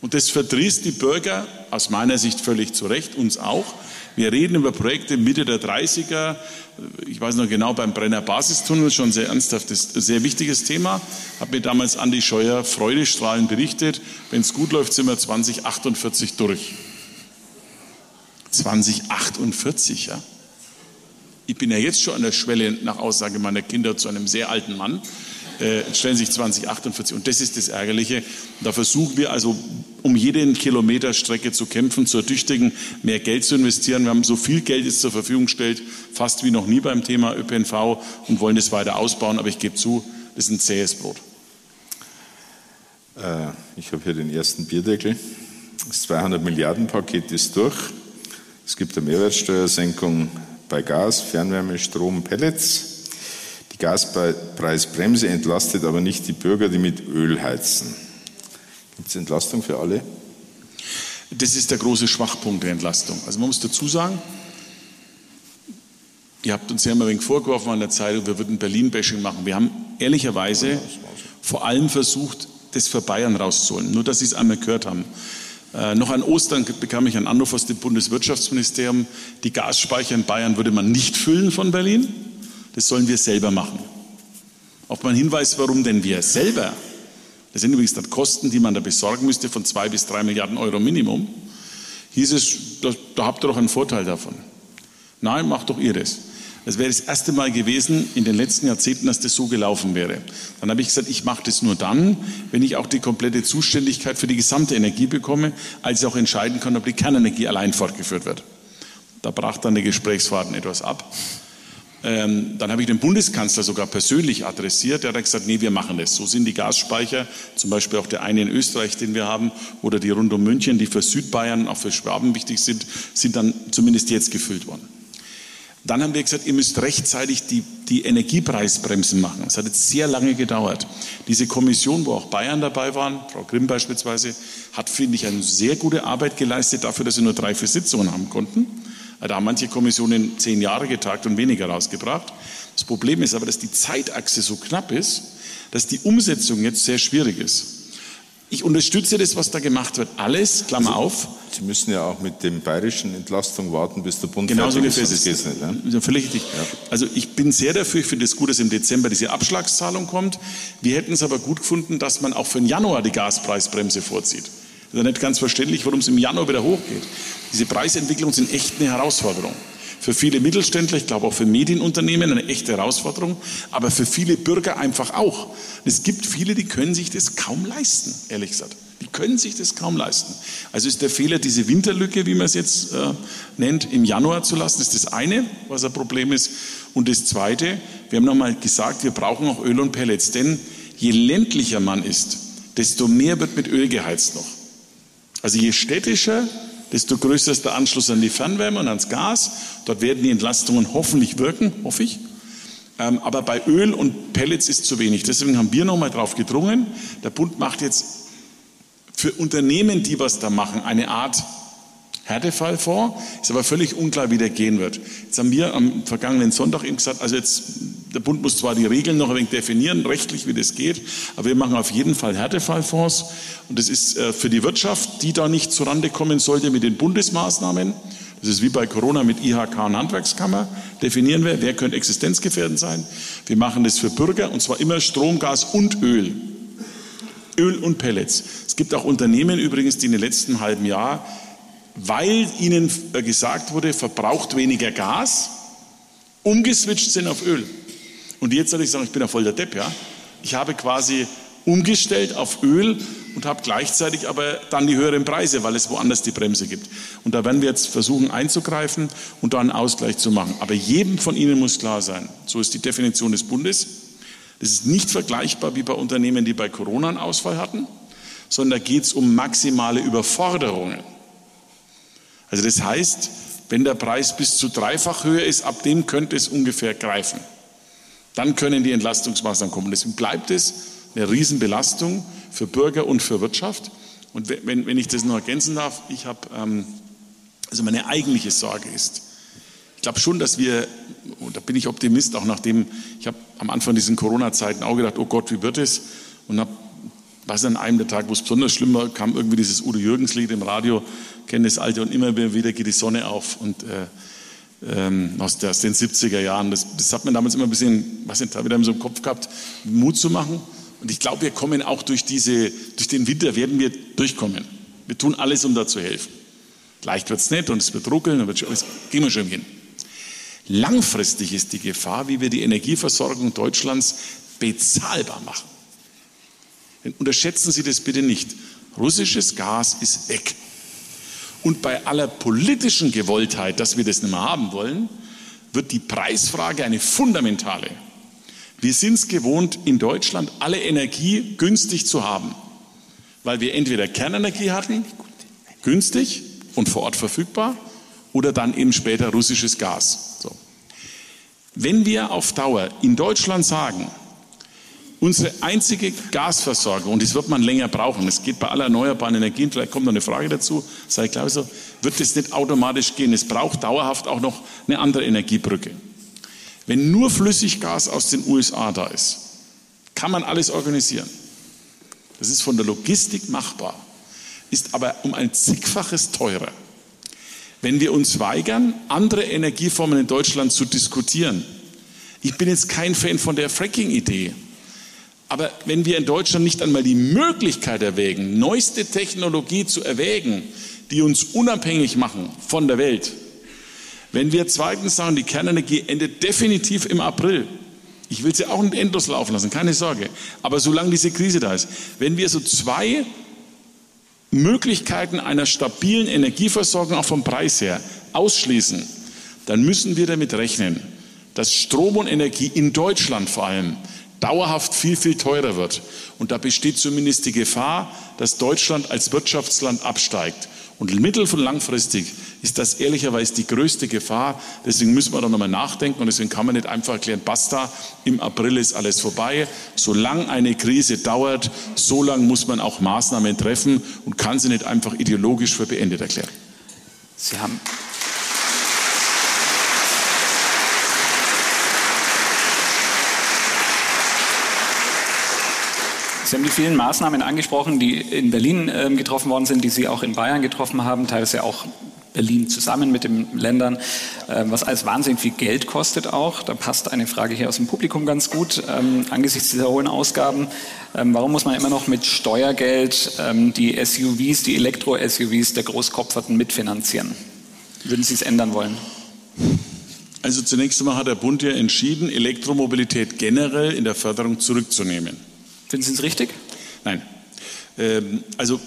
Und das verdrießt die Bürger aus meiner Sicht völlig zu Recht, uns auch. Wir reden über Projekte Mitte der 30er. Ich weiß noch genau, beim Brenner Basistunnel schon sehr ernsthaftes, sehr wichtiges Thema. Hat mir damals Andi Scheuer freudestrahlend berichtet. Wenn es gut läuft, sind wir 2048 durch. 2048, ja. Ich bin ja jetzt schon an der Schwelle nach Aussage meiner Kinder zu einem sehr alten Mann äh, stellen sich 2048. Und das ist das Ärgerliche. Da versuchen wir also, um jeden Kilometer Strecke zu kämpfen, zu ertüchtigen, mehr Geld zu investieren. Wir haben so viel Geld jetzt zur Verfügung gestellt, fast wie noch nie beim Thema ÖPNV und wollen das weiter ausbauen. Aber ich gebe zu, das ist ein zähes Brot. Äh, ich habe hier den ersten Bierdeckel. Das 200 Milliarden Paket ist durch. Es gibt eine Mehrwertsteuersenkung bei Gas, Fernwärme, Strom, Pellets. Gaspreisbremse entlastet aber nicht die Bürger, die mit Öl heizen. Gibt es Entlastung für alle? Das ist der große Schwachpunkt der Entlastung. Also man muss dazu sagen, ihr habt uns ja immer ein wenig vorgeworfen an der Zeitung, wir würden Berlin-Bashing machen. Wir haben ehrlicherweise vor allem versucht, das für Bayern rauszuholen. Nur, dass Sie es einmal gehört haben. Äh, noch an Ostern bekam ich einen Anruf aus dem Bundeswirtschaftsministerium, die Gasspeicher in Bayern würde man nicht füllen von Berlin. Das sollen wir selber machen. Auf meinen Hinweis, warum denn wir selber? Das sind übrigens dann Kosten, die man da besorgen müsste von zwei bis drei Milliarden Euro Minimum. Hieß es, da, da habt ihr doch einen Vorteil davon. Nein, macht doch ihr das. Das wäre das erste Mal gewesen in den letzten Jahrzehnten, dass das so gelaufen wäre. Dann habe ich gesagt, ich mache das nur dann, wenn ich auch die komplette Zuständigkeit für die gesamte Energie bekomme, als ich auch entscheiden kann, ob die Kernenergie allein fortgeführt wird. Da brach dann der Gesprächsfaden etwas ab. Ähm, dann habe ich den Bundeskanzler sogar persönlich adressiert. Der hat gesagt, nee, wir machen das. So sind die Gasspeicher, zum Beispiel auch der eine in Österreich, den wir haben, oder die rund um München, die für Südbayern, auch für Schwaben wichtig sind, sind dann zumindest jetzt gefüllt worden. Dann haben wir gesagt, ihr müsst rechtzeitig die, die Energiepreisbremsen machen. Es hat jetzt sehr lange gedauert. Diese Kommission, wo auch Bayern dabei waren, Frau Grimm beispielsweise, hat, finde ich, eine sehr gute Arbeit geleistet dafür, dass sie nur drei, vier Sitzungen haben konnten. Da haben manche Kommissionen zehn Jahre getagt und weniger rausgebracht. Das Problem ist aber, dass die Zeitachse so knapp ist, dass die Umsetzung jetzt sehr schwierig ist. Ich unterstütze das, was da gemacht wird. Alles, Klammer also, auf. Sie müssen ja auch mit dem bayerischen Entlastung warten, bis der Bund genau fertig so ist. Das geht's nicht, ne? Völlig richtig. Ja. Also ich bin sehr dafür, ich finde es gut, dass im Dezember diese Abschlagszahlung kommt. Wir hätten es aber gut gefunden, dass man auch für den Januar die Gaspreisbremse vorzieht. Das ist ja nicht ganz verständlich, warum es im Januar wieder hochgeht. Diese Preisentwicklungen sind echt eine Herausforderung. Für viele Mittelständler, ich glaube auch für Medienunternehmen eine echte Herausforderung, aber für viele Bürger einfach auch. Es gibt viele, die können sich das kaum leisten, ehrlich gesagt. Die können sich das kaum leisten. Also ist der Fehler, diese Winterlücke, wie man es jetzt äh, nennt, im Januar zu lassen, ist das eine, was ein Problem ist. Und das zweite, wir haben nochmal gesagt, wir brauchen auch Öl und Pellets, denn je ländlicher man ist, desto mehr wird mit Öl geheizt noch. Also je städtischer, desto größer ist der Anschluss an die Fernwärme und ans Gas. Dort werden die Entlastungen hoffentlich wirken, hoffe ich. Ähm, aber bei Öl und Pellets ist zu wenig. Deswegen haben wir nochmal darauf gedrungen. Der Bund macht jetzt für Unternehmen, die was da machen, eine Art Härtefall vor. Ist aber völlig unklar, wie der gehen wird. Jetzt haben wir am vergangenen Sonntag eben gesagt, also jetzt der Bund muss zwar die Regeln noch ein wenig definieren, rechtlich, wie das geht, aber wir machen auf jeden Fall Härtefallfonds. Und das ist äh, für die Wirtschaft, die da nicht zurande kommen sollte mit den Bundesmaßnahmen. Das ist wie bei Corona mit IHK und Handwerkskammer. Definieren wir, wer könnte existenzgefährdend sein. Wir machen das für Bürger und zwar immer Strom, Gas und Öl. Öl und Pellets. Es gibt auch Unternehmen übrigens, die in den letzten halben Jahr, weil ihnen äh, gesagt wurde, verbraucht weniger Gas, umgeswitcht sind auf Öl. Und jetzt soll ich sagen, ich bin ja voll der Depp, ja. Ich habe quasi umgestellt auf Öl und habe gleichzeitig aber dann die höheren Preise, weil es woanders die Bremse gibt. Und da werden wir jetzt versuchen einzugreifen und da einen Ausgleich zu machen. Aber jedem von Ihnen muss klar sein, so ist die Definition des Bundes. Das ist nicht vergleichbar wie bei Unternehmen, die bei Corona einen Ausfall hatten, sondern da geht es um maximale Überforderungen. Also das heißt, wenn der Preis bis zu dreifach höher ist, ab dem könnte es ungefähr greifen. Dann können die Entlastungsmaßnahmen kommen. Deswegen bleibt es eine Riesenbelastung für Bürger und für Wirtschaft. Und wenn, wenn ich das noch ergänzen darf, ich habe, ähm, also meine eigentliche Sorge ist, ich glaube schon, dass wir, und da bin ich Optimist, auch nachdem, ich habe am Anfang diesen Corona-Zeiten auch gedacht, oh Gott, wie wird es? Und habe, was an einem der Tage, wo es besonders schlimm war, kam irgendwie dieses Udo Jürgens-Lied im Radio, kenne das alte, und immer wieder geht die Sonne auf. Und äh, ähm, aus, aus, den 70er Jahren. Das, das, hat man damals immer ein bisschen, was nicht, wieder so im Kopf gehabt, Mut zu machen. Und ich glaube, wir kommen auch durch, diese, durch den Winter, werden wir durchkommen. Wir tun alles, um da zu helfen. Leicht wird es nicht und es wird ruckeln, dann wird gehen wir schon hin. Langfristig ist die Gefahr, wie wir die Energieversorgung Deutschlands bezahlbar machen. Denn unterschätzen Sie das bitte nicht. Russisches Gas ist weg. Und bei aller politischen Gewolltheit, dass wir das nicht mehr haben wollen, wird die Preisfrage eine fundamentale. Wir sind es gewohnt, in Deutschland alle Energie günstig zu haben, weil wir entweder Kernenergie hatten, günstig und vor Ort verfügbar, oder dann eben später russisches Gas. So. Wenn wir auf Dauer in Deutschland sagen, Unsere einzige Gasversorgung, und das wird man länger brauchen, es geht bei aller erneuerbaren Energien, vielleicht kommt noch eine Frage dazu, sei klar so, wird das nicht automatisch gehen. Es braucht dauerhaft auch noch eine andere Energiebrücke. Wenn nur Flüssiggas aus den USA da ist, kann man alles organisieren. Das ist von der Logistik machbar, ist aber um ein zigfaches teurer. Wenn wir uns weigern, andere Energieformen in Deutschland zu diskutieren, ich bin jetzt kein Fan von der Fracking-Idee, aber wenn wir in Deutschland nicht einmal die Möglichkeit erwägen, neueste Technologie zu erwägen, die uns unabhängig machen von der Welt, wenn wir zweitens sagen, die Kernenergie endet definitiv im April, ich will sie auch nicht endlos laufen lassen, keine Sorge, aber solange diese Krise da ist, wenn wir so zwei Möglichkeiten einer stabilen Energieversorgung auch vom Preis her ausschließen, dann müssen wir damit rechnen, dass Strom und Energie in Deutschland vor allem dauerhaft viel, viel teurer wird. Und da besteht zumindest die Gefahr, dass Deutschland als Wirtschaftsland absteigt. Und mittel- und langfristig ist das ehrlicherweise die größte Gefahr. Deswegen müssen wir da nochmal nachdenken und deswegen kann man nicht einfach erklären, basta, im April ist alles vorbei. Solange eine Krise dauert, so lange muss man auch Maßnahmen treffen und kann sie nicht einfach ideologisch für beendet erklären. Sie haben Sie haben die vielen Maßnahmen angesprochen, die in Berlin ähm, getroffen worden sind, die Sie auch in Bayern getroffen haben, teilweise auch Berlin zusammen mit den Ländern, ähm, was alles wahnsinnig viel Geld kostet auch. Da passt eine Frage hier aus dem Publikum ganz gut. Ähm, angesichts dieser hohen Ausgaben, warum muss man immer noch mit Steuergeld die SUVs, die Elektro-SUVs der Großkopferten mitfinanzieren? Würden Sie es ändern wollen? Also zunächst einmal hat der Bund ja entschieden, Elektromobilität generell in der Förderung zurückzunehmen. Finden Sie es richtig? Nein. Ähm, also,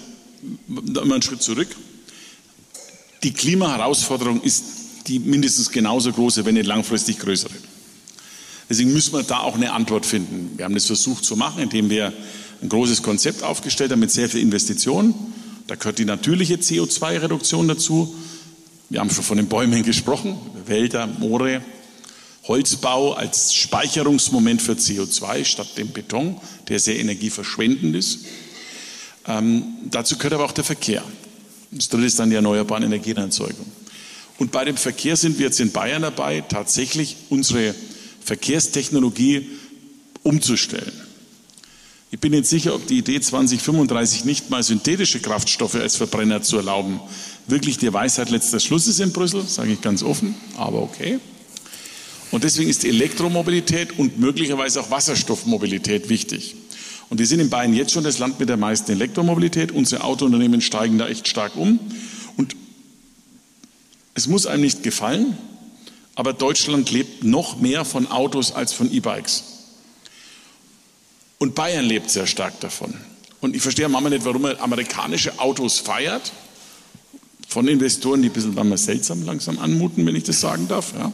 mal einen Schritt zurück. Die Klimaherausforderung ist die mindestens genauso große, wenn nicht langfristig größere. Deswegen müssen wir da auch eine Antwort finden. Wir haben das versucht zu machen, indem wir ein großes Konzept aufgestellt haben mit sehr viel Investitionen. Da gehört die natürliche CO2-Reduktion dazu. Wir haben schon von den Bäumen gesprochen, Wälder, Moore, Holzbau als Speicherungsmoment für CO2 statt dem Beton, der sehr energieverschwendend ist. Ähm, dazu gehört aber auch der Verkehr. Das dritte ist dann die erneuerbare Energieerzeugung. Und bei dem Verkehr sind wir jetzt in Bayern dabei, tatsächlich unsere Verkehrstechnologie umzustellen. Ich bin nicht sicher, ob die Idee 2035 nicht mal synthetische Kraftstoffe als Verbrenner zu erlauben, wirklich die Weisheit letzter Schluss ist in Brüssel, sage ich ganz offen, aber okay. Und deswegen ist Elektromobilität und möglicherweise auch Wasserstoffmobilität wichtig. Und wir sind in Bayern jetzt schon das Land mit der meisten Elektromobilität. Unsere Autounternehmen steigen da echt stark um. Und es muss einem nicht gefallen, aber Deutschland lebt noch mehr von Autos als von E-Bikes. Und Bayern lebt sehr stark davon. Und ich verstehe manchmal nicht, warum man amerikanische Autos feiert. Von Investoren, die ein bisschen manchmal seltsam langsam anmuten, wenn ich das sagen darf. Ja.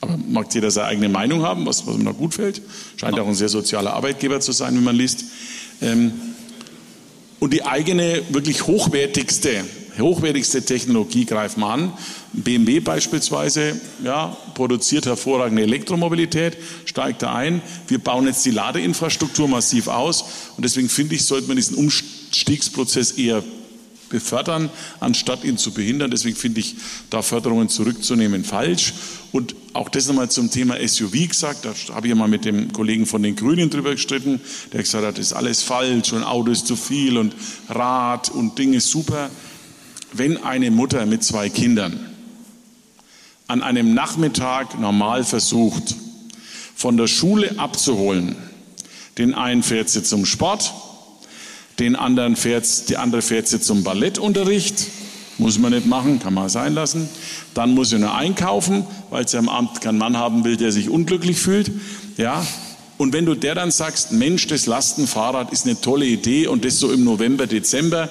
Aber mag jeder seine eigene Meinung haben, was, was mir da gut fällt. Scheint auch ein sehr sozialer Arbeitgeber zu sein, wenn man liest. Ähm, und die eigene, wirklich hochwertigste, hochwertigste Technologie greift man an. BMW beispielsweise ja, produziert hervorragende Elektromobilität, steigt da ein. Wir bauen jetzt die Ladeinfrastruktur massiv aus und deswegen finde ich, sollte man diesen Umstiegsprozess eher befördern, anstatt ihn zu behindern. Deswegen finde ich da Förderungen zurückzunehmen falsch. Und auch das nochmal zum Thema SUV gesagt. Da habe ich mal mit dem Kollegen von den Grünen drüber gestritten, der gesagt hat, das ist alles falsch und Auto ist zu viel und Rad und Ding ist super. Wenn eine Mutter mit zwei Kindern an einem Nachmittag normal versucht, von der Schule abzuholen, den einen fährt sie zum Sport, den anderen fährt, die andere fährt sie zum Ballettunterricht. Muss man nicht machen, kann man sein lassen. Dann muss sie nur einkaufen, weil sie am Abend keinen Mann haben will, der sich unglücklich fühlt. Ja. Und wenn du der dann sagst, Mensch, das Lastenfahrrad ist eine tolle Idee und das so im November, Dezember,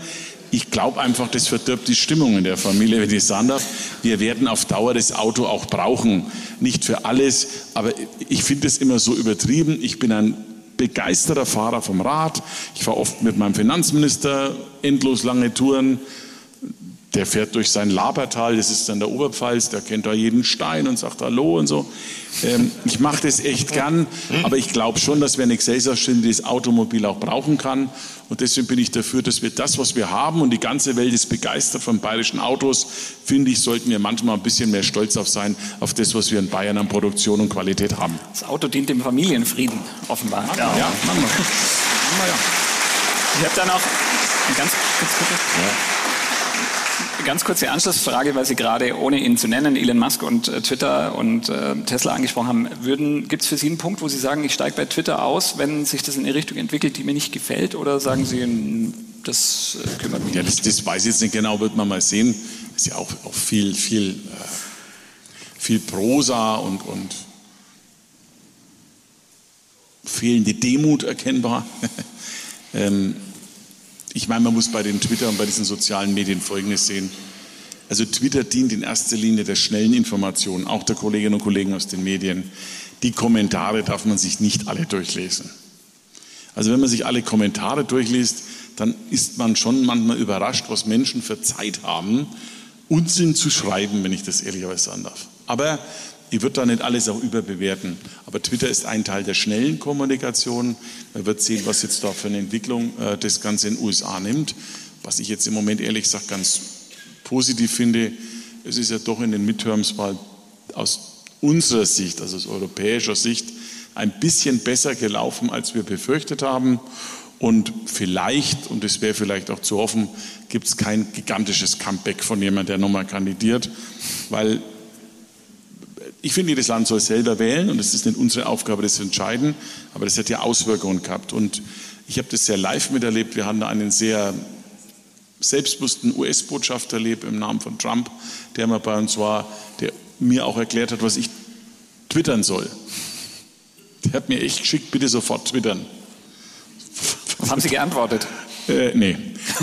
ich glaube einfach, das verdirbt die Stimmung in der Familie, wenn ich sagen darf. Wir werden auf Dauer das Auto auch brauchen. Nicht für alles, aber ich finde es immer so übertrieben. Ich bin ein begeisterter Fahrer vom Rad. Ich fahre oft mit meinem Finanzminister endlos lange Touren. Der fährt durch sein Labertal, das ist dann der Oberpfalz, der kennt da jeden Stein und sagt Hallo und so. Ähm, ich mache das echt gern, aber ich glaube schon, dass wir eine Gesellschaft sind, die das Automobil auch brauchen kann. Und deswegen bin ich dafür, dass wir das, was wir haben, und die ganze Welt ist begeistert von bayerischen Autos, finde ich, sollten wir manchmal ein bisschen mehr stolz auf sein, auf das, was wir in Bayern an Produktion und Qualität haben. Das Auto dient dem Familienfrieden, offenbar. Ja, ja, machen wir. Ich habe dann auch ganz, ganz kurz. Ja. Ganz kurze Anschlussfrage, weil Sie gerade, ohne ihn zu nennen, Elon Musk und äh, Twitter und äh, Tesla angesprochen haben. Gibt es für Sie einen Punkt, wo Sie sagen, ich steige bei Twitter aus, wenn sich das in eine Richtung entwickelt, die mir nicht gefällt? Oder sagen Sie, das äh, kümmert mich ja, nicht? Das, das weiß ich jetzt nicht genau, wird man mal sehen. Das ist ja auch, auch viel, viel, äh, viel Prosa und, und fehlende Demut erkennbar. ähm, ich meine, man muss bei den Twitter und bei diesen sozialen Medien Folgendes sehen. Also Twitter dient in erster Linie der schnellen Information, auch der Kolleginnen und Kollegen aus den Medien. Die Kommentare darf man sich nicht alle durchlesen. Also wenn man sich alle Kommentare durchliest, dann ist man schon manchmal überrascht, was Menschen für Zeit haben, Unsinn zu schreiben, wenn ich das ehrlicherweise sagen darf. Aber ich würde da nicht alles auch überbewerten. Aber Twitter ist ein Teil der schnellen Kommunikation. Man wird sehen, was jetzt da für eine Entwicklung äh, das Ganze in den USA nimmt. Was ich jetzt im Moment ehrlich gesagt ganz positiv finde, es ist ja doch in den Midterms mal aus unserer Sicht, also aus europäischer Sicht, ein bisschen besser gelaufen, als wir befürchtet haben. Und vielleicht, und es wäre vielleicht auch zu hoffen, gibt es kein gigantisches Comeback von jemandem, der nochmal kandidiert, weil ich finde, jedes Land soll selber wählen und es ist nicht unsere Aufgabe, das zu entscheiden, aber das hat ja Auswirkungen gehabt. Und ich habe das sehr live miterlebt. Wir hatten da einen sehr selbstbewussten US-Botschafter erlebt im Namen von Trump, der mal bei uns war, der mir auch erklärt hat, was ich twittern soll. Der hat mir echt geschickt, bitte sofort twittern. Was haben Sie geantwortet? Äh, nee.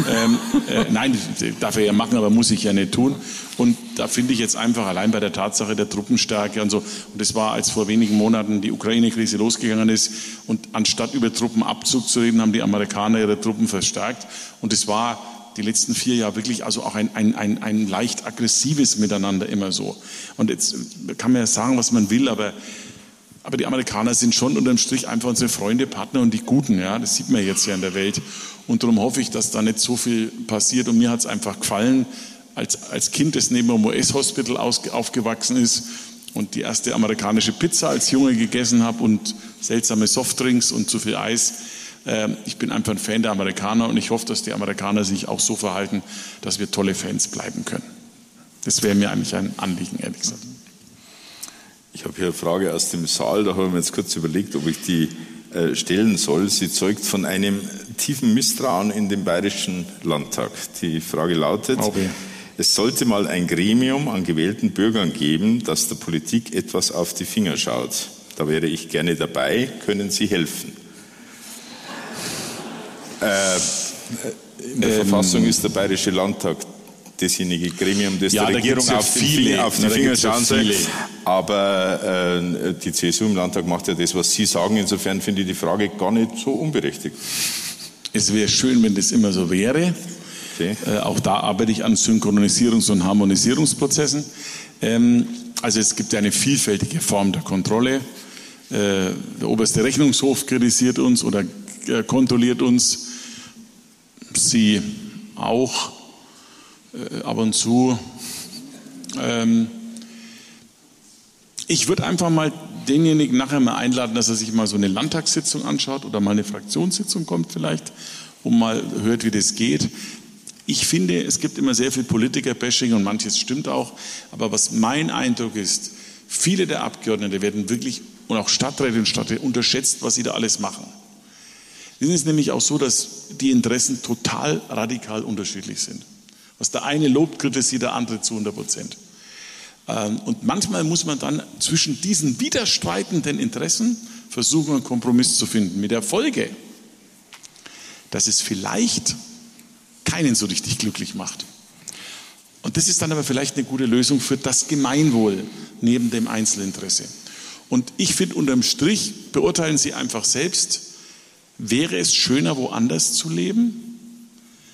Ähm, äh, nein, darf er ja machen, aber muss ich ja nicht tun. Und da finde ich jetzt einfach allein bei der Tatsache der Truppenstärke und so, und das war, als vor wenigen Monaten die Ukraine-Krise losgegangen ist, und anstatt über Truppenabzug zu reden, haben die Amerikaner ihre Truppen verstärkt. Und es war die letzten vier Jahre wirklich also auch ein, ein, ein, ein leicht aggressives Miteinander immer so. Und jetzt kann man ja sagen, was man will, aber aber die Amerikaner sind schon unterm Strich einfach unsere Freunde, Partner und die Guten. Ja, das sieht man jetzt ja in der Welt. Und darum hoffe ich, dass da nicht so viel passiert. Und mir hat es einfach gefallen, als, als Kind, das neben dem US-Hospital aufgewachsen ist und die erste amerikanische Pizza als Junge gegessen habe und seltsame Softdrinks und zu viel Eis. Ähm, ich bin einfach ein Fan der Amerikaner und ich hoffe, dass die Amerikaner sich auch so verhalten, dass wir tolle Fans bleiben können. Das wäre mir eigentlich ein Anliegen, ehrlich gesagt. Ich habe hier eine Frage aus dem Saal, da habe ich mir jetzt kurz überlegt, ob ich die stellen soll. Sie zeugt von einem tiefen Misstrauen in den Bayerischen Landtag. Die Frage lautet, okay. es sollte mal ein Gremium an gewählten Bürgern geben, das der Politik etwas auf die Finger schaut. Da wäre ich gerne dabei. Können Sie helfen? Äh, in der ähm, Verfassung ist der Bayerische Landtag dasjenige Gremium, das ja, der Regierung ja auf, viele, auf, die Finger schauen soll. Aber äh, die CSU im Landtag macht ja das, was Sie sagen. Insofern finde ich die Frage gar nicht so unberechtigt. Es wäre schön, wenn das immer so wäre. Okay. Äh, auch da arbeite ich an Synchronisierungs- und Harmonisierungsprozessen. Ähm, also es gibt ja eine vielfältige Form der Kontrolle. Äh, der oberste Rechnungshof kritisiert uns oder äh, kontrolliert uns. Sie auch äh, ab und zu. Ähm, ich würde einfach mal denjenigen nachher mal einladen, dass er sich mal so eine Landtagssitzung anschaut oder mal eine Fraktionssitzung kommt vielleicht und mal hört, wie das geht. Ich finde, es gibt immer sehr viel Politiker-Bashing und manches stimmt auch. Aber was mein Eindruck ist, viele der Abgeordneten werden wirklich und auch Stadträte und Stadträte unterschätzt, was sie da alles machen. Es ist nämlich auch so, dass die Interessen total radikal unterschiedlich sind. Was der eine lobt, kritisiert der andere zu 100 Prozent. Ähm, und manchmal muss man dann zwischen diesen widerstreitenden Interessen versuchen, einen Kompromiss zu finden. Mit der Folge, dass es vielleicht keinen so richtig glücklich macht. Und das ist dann aber vielleicht eine gute Lösung für das Gemeinwohl neben dem Einzelinteresse. Und ich finde unterm Strich, beurteilen Sie einfach selbst, wäre es schöner, woanders zu leben?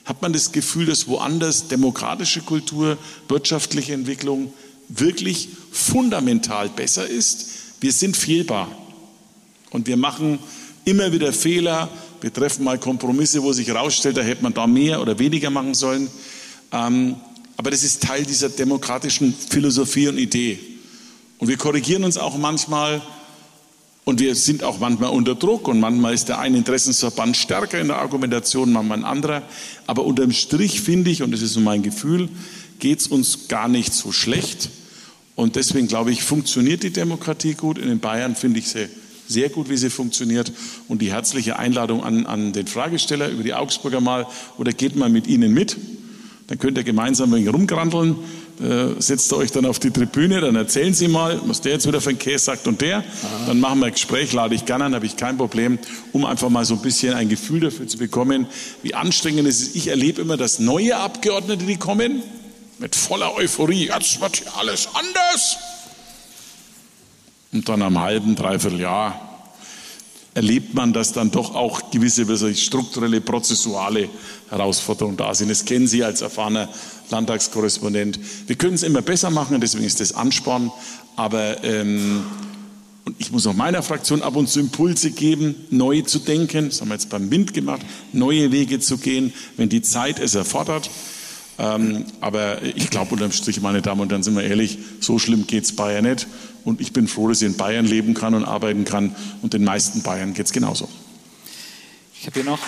Hat man das Gefühl, dass woanders demokratische Kultur, wirtschaftliche Entwicklung wirklich fundamental besser ist? Wir sind fehlbar. Und wir machen immer wieder Fehler. Wir treffen mal Kompromisse, wo sich herausstellt, da hätte man da mehr oder weniger machen sollen. Ähm, aber das ist Teil dieser demokratischen Philosophie und Idee. Und wir korrigieren uns auch manchmal und wir sind auch manchmal unter Druck und manchmal ist der eine Interessensverband stärker in der Argumentation, manchmal ein anderer. Aber unterm Strich finde ich, und das ist so mein Gefühl, geht es uns gar nicht so schlecht. Und deswegen glaube ich, funktioniert die Demokratie gut. In den Bayern finde ich sie sehr gut, wie sie funktioniert. Und die herzliche Einladung an, an den Fragesteller über die Augsburger mal, oder geht mal mit Ihnen mit. Dann könnt ihr gemeinsam ein wenig rumgrandeln äh, setzt ihr euch dann auf die Tribüne, dann erzählen Sie mal, was der jetzt wieder für ein Käse sagt und der. Aha. Dann machen wir ein Gespräch, lade ich gerne an, habe ich kein Problem, um einfach mal so ein bisschen ein Gefühl dafür zu bekommen, wie anstrengend es ist. Ich erlebe immer, dass neue Abgeordnete, die kommen, mit voller Euphorie, jetzt wird hier alles anders. Und dann am halben, dreiviertel Jahr erlebt man, dass dann doch auch gewisse strukturelle, prozessuale Herausforderungen da sind. Das kennen Sie als erfahrener Landtagskorrespondent. Wir können es immer besser machen, deswegen ist das Ansporn. Aber ähm, und ich muss auch meiner Fraktion ab und zu Impulse geben, neu zu denken. Das haben wir jetzt beim Wind gemacht, neue Wege zu gehen, wenn die Zeit es erfordert. Ähm, aber ich glaube unterm Strich, meine Damen und Herren, sind wir ehrlich, so schlimm geht es Bayern nicht. Und ich bin froh, dass ich in Bayern leben kann und arbeiten kann. Und den meisten Bayern geht es genauso. Ich habe hier noch.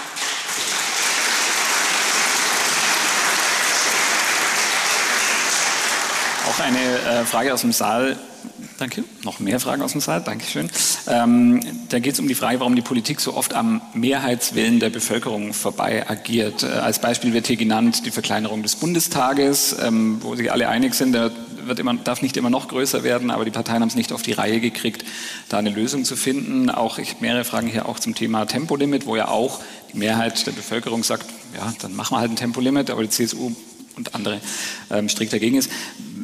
Auch eine äh, Frage aus dem Saal. Danke. Noch mehr Fragen aus dem Saal. Dankeschön. Ähm, da geht es um die Frage, warum die Politik so oft am Mehrheitswillen der Bevölkerung vorbei agiert. Äh, als Beispiel wird hier genannt die Verkleinerung des Bundestages, ähm, wo sich alle einig sind, der wird immer, darf nicht immer noch größer werden, aber die Parteien haben es nicht auf die Reihe gekriegt, da eine Lösung zu finden. Auch ich habe mehrere Fragen hier auch zum Thema Tempolimit, wo ja auch die Mehrheit der Bevölkerung sagt, ja, dann machen wir halt ein Tempolimit, aber die CSU und andere ähm, strikt dagegen ist.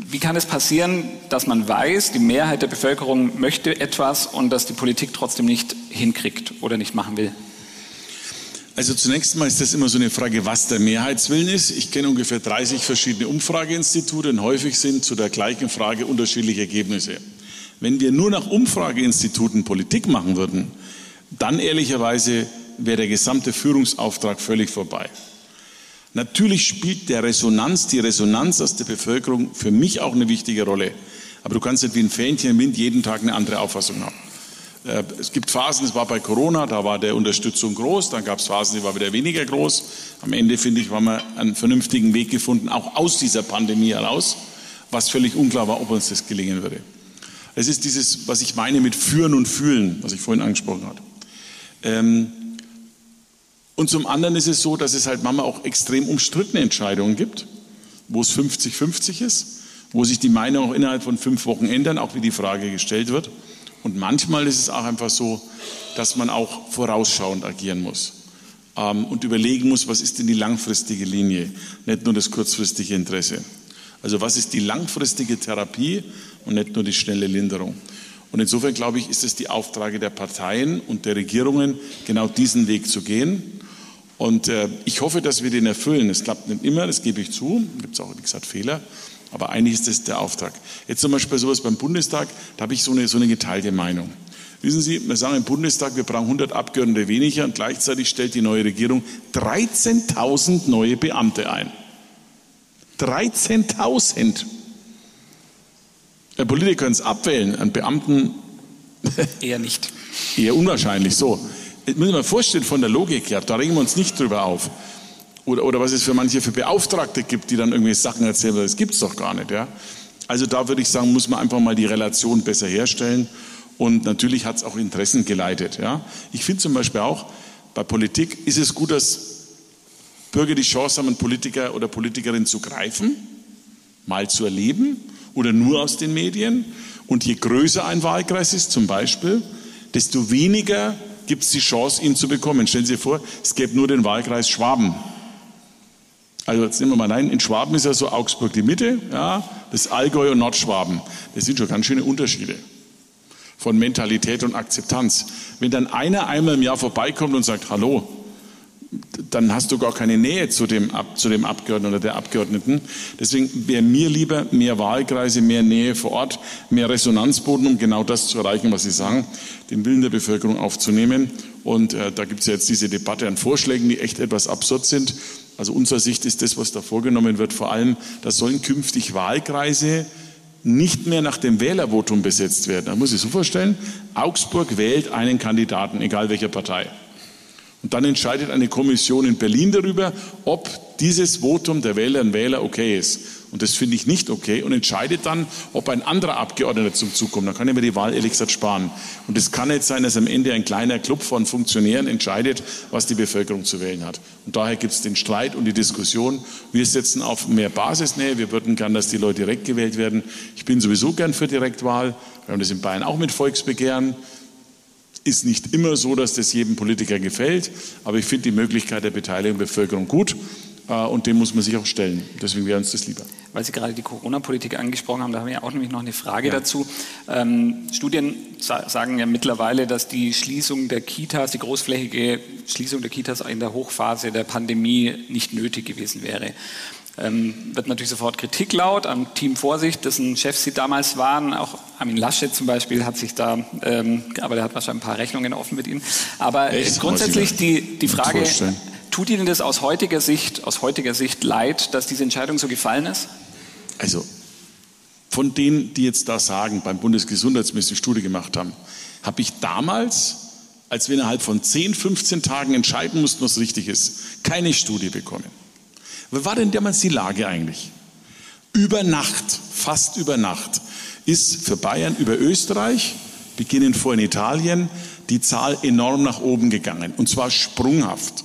Wie kann es passieren, dass man weiß, die Mehrheit der Bevölkerung möchte etwas und dass die Politik trotzdem nicht hinkriegt oder nicht machen will? Also zunächst mal ist das immer so eine Frage, was der Mehrheitswillen ist. Ich kenne ungefähr 30 verschiedene Umfrageinstitute und häufig sind zu der gleichen Frage unterschiedliche Ergebnisse. Wenn wir nur nach Umfrageinstituten Politik machen würden, dann ehrlicherweise wäre der gesamte Führungsauftrag völlig vorbei. Natürlich spielt der Resonanz, die Resonanz aus der Bevölkerung für mich auch eine wichtige Rolle. Aber du kannst nicht wie ein Fähnchen im Wind jeden Tag eine andere Auffassung haben. Äh, es gibt Phasen, es war bei Corona, da war der Unterstützung groß, dann gab es Phasen, die war wieder weniger groß. Am Ende, finde ich, haben wir einen vernünftigen Weg gefunden, auch aus dieser Pandemie heraus, was völlig unklar war, ob uns das gelingen würde. Es ist dieses, was ich meine mit Führen und Fühlen, was ich vorhin angesprochen habe. Ähm, und zum anderen ist es so, dass es halt manchmal auch extrem umstrittene Entscheidungen gibt, wo es 50-50 ist, wo sich die Meinung auch innerhalb von fünf Wochen ändern, auch wie die Frage gestellt wird. Und manchmal ist es auch einfach so, dass man auch vorausschauend agieren muss ähm, und überlegen muss, was ist denn die langfristige Linie, nicht nur das kurzfristige Interesse. Also was ist die langfristige Therapie und nicht nur die schnelle Linderung. Und insofern glaube ich, ist es die Auftrage der Parteien und der Regierungen, genau diesen Weg zu gehen. Und äh, ich hoffe, dass wir den erfüllen. Es klappt nicht immer, das gebe ich zu. Gibt es auch, wie gesagt, Fehler. Aber eigentlich ist das der Auftrag. Jetzt zum Beispiel sowas beim Bundestag, da habe ich so eine, so eine geteilte Meinung. Wissen Sie, wir sagen im Bundestag, wir brauchen 100 Abgeordnete weniger und gleichzeitig stellt die neue Regierung 13.000 neue Beamte ein. 13.000. Der Politiker können es abwählen, an Beamten eher nicht. Eher unwahrscheinlich, so. Ich muss mir vorstellen, von der Logik her, da regen wir uns nicht drüber auf. Oder, oder was es für manche für Beauftragte gibt, die dann irgendwie Sachen erzählen, das gibt es doch gar nicht. Ja? Also da würde ich sagen, muss man einfach mal die Relation besser herstellen. Und natürlich hat es auch Interessen geleitet. Ja? Ich finde zum Beispiel auch, bei Politik ist es gut, dass Bürger die Chance haben, einen Politiker oder Politikerin zu greifen, mal zu erleben oder nur aus den Medien. Und je größer ein Wahlkreis ist zum Beispiel, desto weniger gibt es die Chance, ihn zu bekommen. Stellen Sie sich vor, es gäbe nur den Wahlkreis Schwaben. Also jetzt nehmen wir mal rein, in Schwaben ist ja so Augsburg die Mitte, ja, das Allgäu und Nordschwaben. Das sind schon ganz schöne Unterschiede von Mentalität und Akzeptanz. Wenn dann einer einmal im Jahr vorbeikommt und sagt, hallo, dann hast du gar keine Nähe zu dem, zu dem Abgeordneten oder der Abgeordneten. Deswegen wäre mir lieber mehr Wahlkreise, mehr Nähe vor Ort, mehr Resonanzboden, um genau das zu erreichen, was Sie sagen, den Willen der Bevölkerung aufzunehmen. Und äh, da gibt es ja jetzt diese Debatte an Vorschlägen, die echt etwas absurd sind. Also unserer Sicht ist das, was da vorgenommen wird, vor allem, da sollen künftig Wahlkreise nicht mehr nach dem Wählervotum besetzt werden. Da muss ich so vorstellen, Augsburg wählt einen Kandidaten, egal welcher Partei. Und dann entscheidet eine Kommission in Berlin darüber, ob dieses Votum der Wählerinnen und Wähler okay ist. Und das finde ich nicht okay und entscheidet dann, ob ein anderer Abgeordneter zum Zug kommt. Dann kann ich mir die Wahl ehrlich gesagt sparen. Und es kann nicht sein, dass am Ende ein kleiner Club von Funktionären entscheidet, was die Bevölkerung zu wählen hat. Und daher gibt es den Streit und die Diskussion. Wir setzen auf mehr Basisnähe. Wir würden gern, dass die Leute direkt gewählt werden. Ich bin sowieso gern für Direktwahl. Wir haben das in Bayern auch mit Volksbegehren ist nicht immer so, dass das jedem Politiker gefällt, aber ich finde die Möglichkeit der Beteiligung der Bevölkerung gut und dem muss man sich auch stellen. Deswegen wäre uns das lieber. Weil Sie gerade die Corona-Politik angesprochen haben, da haben wir ja auch nämlich noch eine Frage ja. dazu. Ähm, Studien sagen ja mittlerweile, dass die Schließung der Kitas, die großflächige Schließung der Kitas in der Hochphase der Pandemie nicht nötig gewesen wäre. Ähm, wird natürlich sofort Kritik laut am Team Vorsicht, dessen Chefs sie damals waren. Auch Armin Laschet zum Beispiel hat sich da, ähm, aber der hat wahrscheinlich ein paar Rechnungen offen mit Ihnen. Aber Echt? grundsätzlich die, die Frage, tut Ihnen das aus heutiger Sicht, aus heutiger Sicht leid, dass diese Entscheidung so gefallen ist? Also, von denen, die jetzt da sagen, beim Bundesgesundheitsminister die Studie gemacht haben, habe ich damals, als wir innerhalb von 10, 15 Tagen entscheiden mussten, was richtig ist, keine Studie bekommen. Wie war denn damals die Lage eigentlich? Über Nacht, fast über Nacht, ist für Bayern über Österreich, beginnend vor in Italien, die Zahl enorm nach oben gegangen. Und zwar sprunghaft.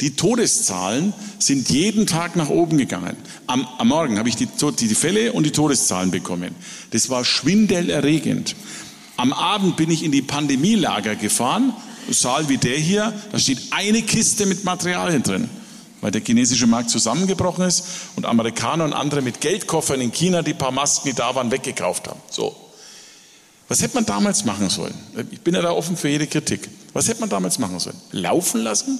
Die Todeszahlen sind jeden Tag nach oben gegangen. Am, am Morgen habe ich die, die Fälle und die Todeszahlen bekommen. Das war schwindelerregend. Am Abend bin ich in die Pandemielager gefahren, Saal wie der hier, da steht eine Kiste mit Materialien drin weil der chinesische Markt zusammengebrochen ist und Amerikaner und andere mit Geldkoffern in China die paar Masken, die da waren, weggekauft haben. So. Was hätte man damals machen sollen? Ich bin ja da offen für jede Kritik. Was hätte man damals machen sollen? Laufen lassen?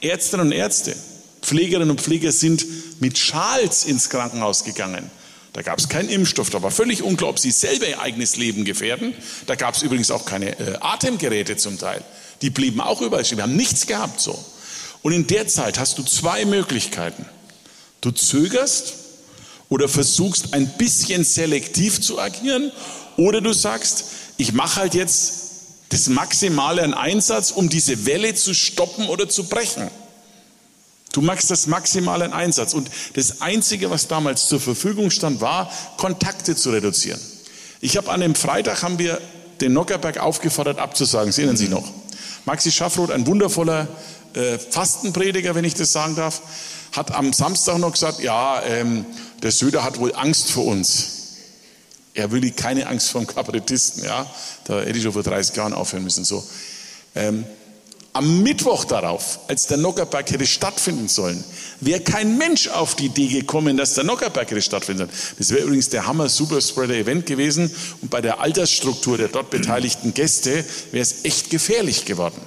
Ärztinnen und Ärzte, Pflegerinnen und Pfleger sind mit Schals ins Krankenhaus gegangen. Da gab es keinen Impfstoff, da war völlig unklar, ob sie selber ihr eigenes Leben gefährden. Da gab es übrigens auch keine äh, Atemgeräte zum Teil. Die blieben auch überall stehen. Wir haben nichts gehabt so. Und in der Zeit hast du zwei Möglichkeiten. Du zögerst oder versuchst ein bisschen selektiv zu agieren oder du sagst, ich mache halt jetzt das Maximale an Einsatz, um diese Welle zu stoppen oder zu brechen. Du machst das Maximale an Einsatz. Und das Einzige, was damals zur Verfügung stand, war, Kontakte zu reduzieren. Ich habe an dem Freitag haben wir den Nockerberg aufgefordert abzusagen. Sie erinnern sich noch. Maxi Schaffroth, ein wundervoller äh, Fastenprediger, wenn ich das sagen darf, hat am Samstag noch gesagt, ja, ähm, der Söder hat wohl Angst vor uns. Er will keine Angst vor dem Kabarettisten, ja. Da hätte ich schon vor 30 Jahren aufhören müssen, so. Ähm, am Mittwoch darauf, als der Nockerberg hätte stattfinden sollen, wäre kein Mensch auf die Idee gekommen, dass der Nockerberg hätte stattfinden sollen. Das wäre übrigens der Hammer Superspreader Event gewesen und bei der Altersstruktur der dort beteiligten Gäste wäre es echt gefährlich geworden.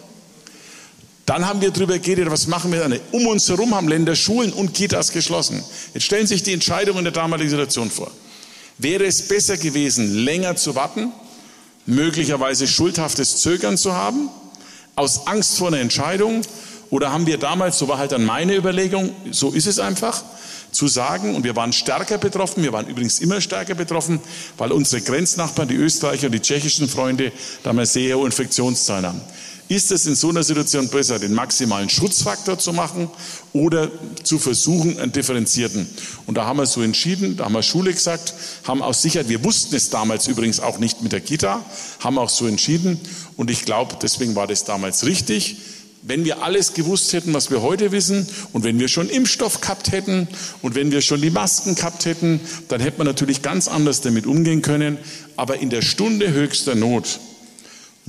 Dann haben wir darüber geredet, was machen wir dann? Um uns herum haben Länder Schulen und Kitas geschlossen. Jetzt stellen sich die Entscheidung in der damaligen Situation vor. Wäre es besser gewesen, länger zu warten, möglicherweise schuldhaftes Zögern zu haben, aus Angst vor einer Entscheidung? Oder haben wir damals, so war halt dann meine Überlegung, so ist es einfach, zu sagen, und wir waren stärker betroffen, wir waren übrigens immer stärker betroffen, weil unsere Grenznachbarn, die Österreicher und die tschechischen Freunde, damals sehr hohe Infektionszahlen haben. Ist es in so einer Situation besser, den maximalen Schutzfaktor zu machen oder zu versuchen, einen differenzierten? Und da haben wir so entschieden, da haben wir Schule gesagt, haben aus Sicherheit, wir wussten es damals übrigens auch nicht mit der Kita, haben auch so entschieden. Und ich glaube, deswegen war das damals richtig. Wenn wir alles gewusst hätten, was wir heute wissen, und wenn wir schon Impfstoff gehabt hätten und wenn wir schon die Masken gehabt hätten, dann hätte man natürlich ganz anders damit umgehen können. Aber in der Stunde höchster Not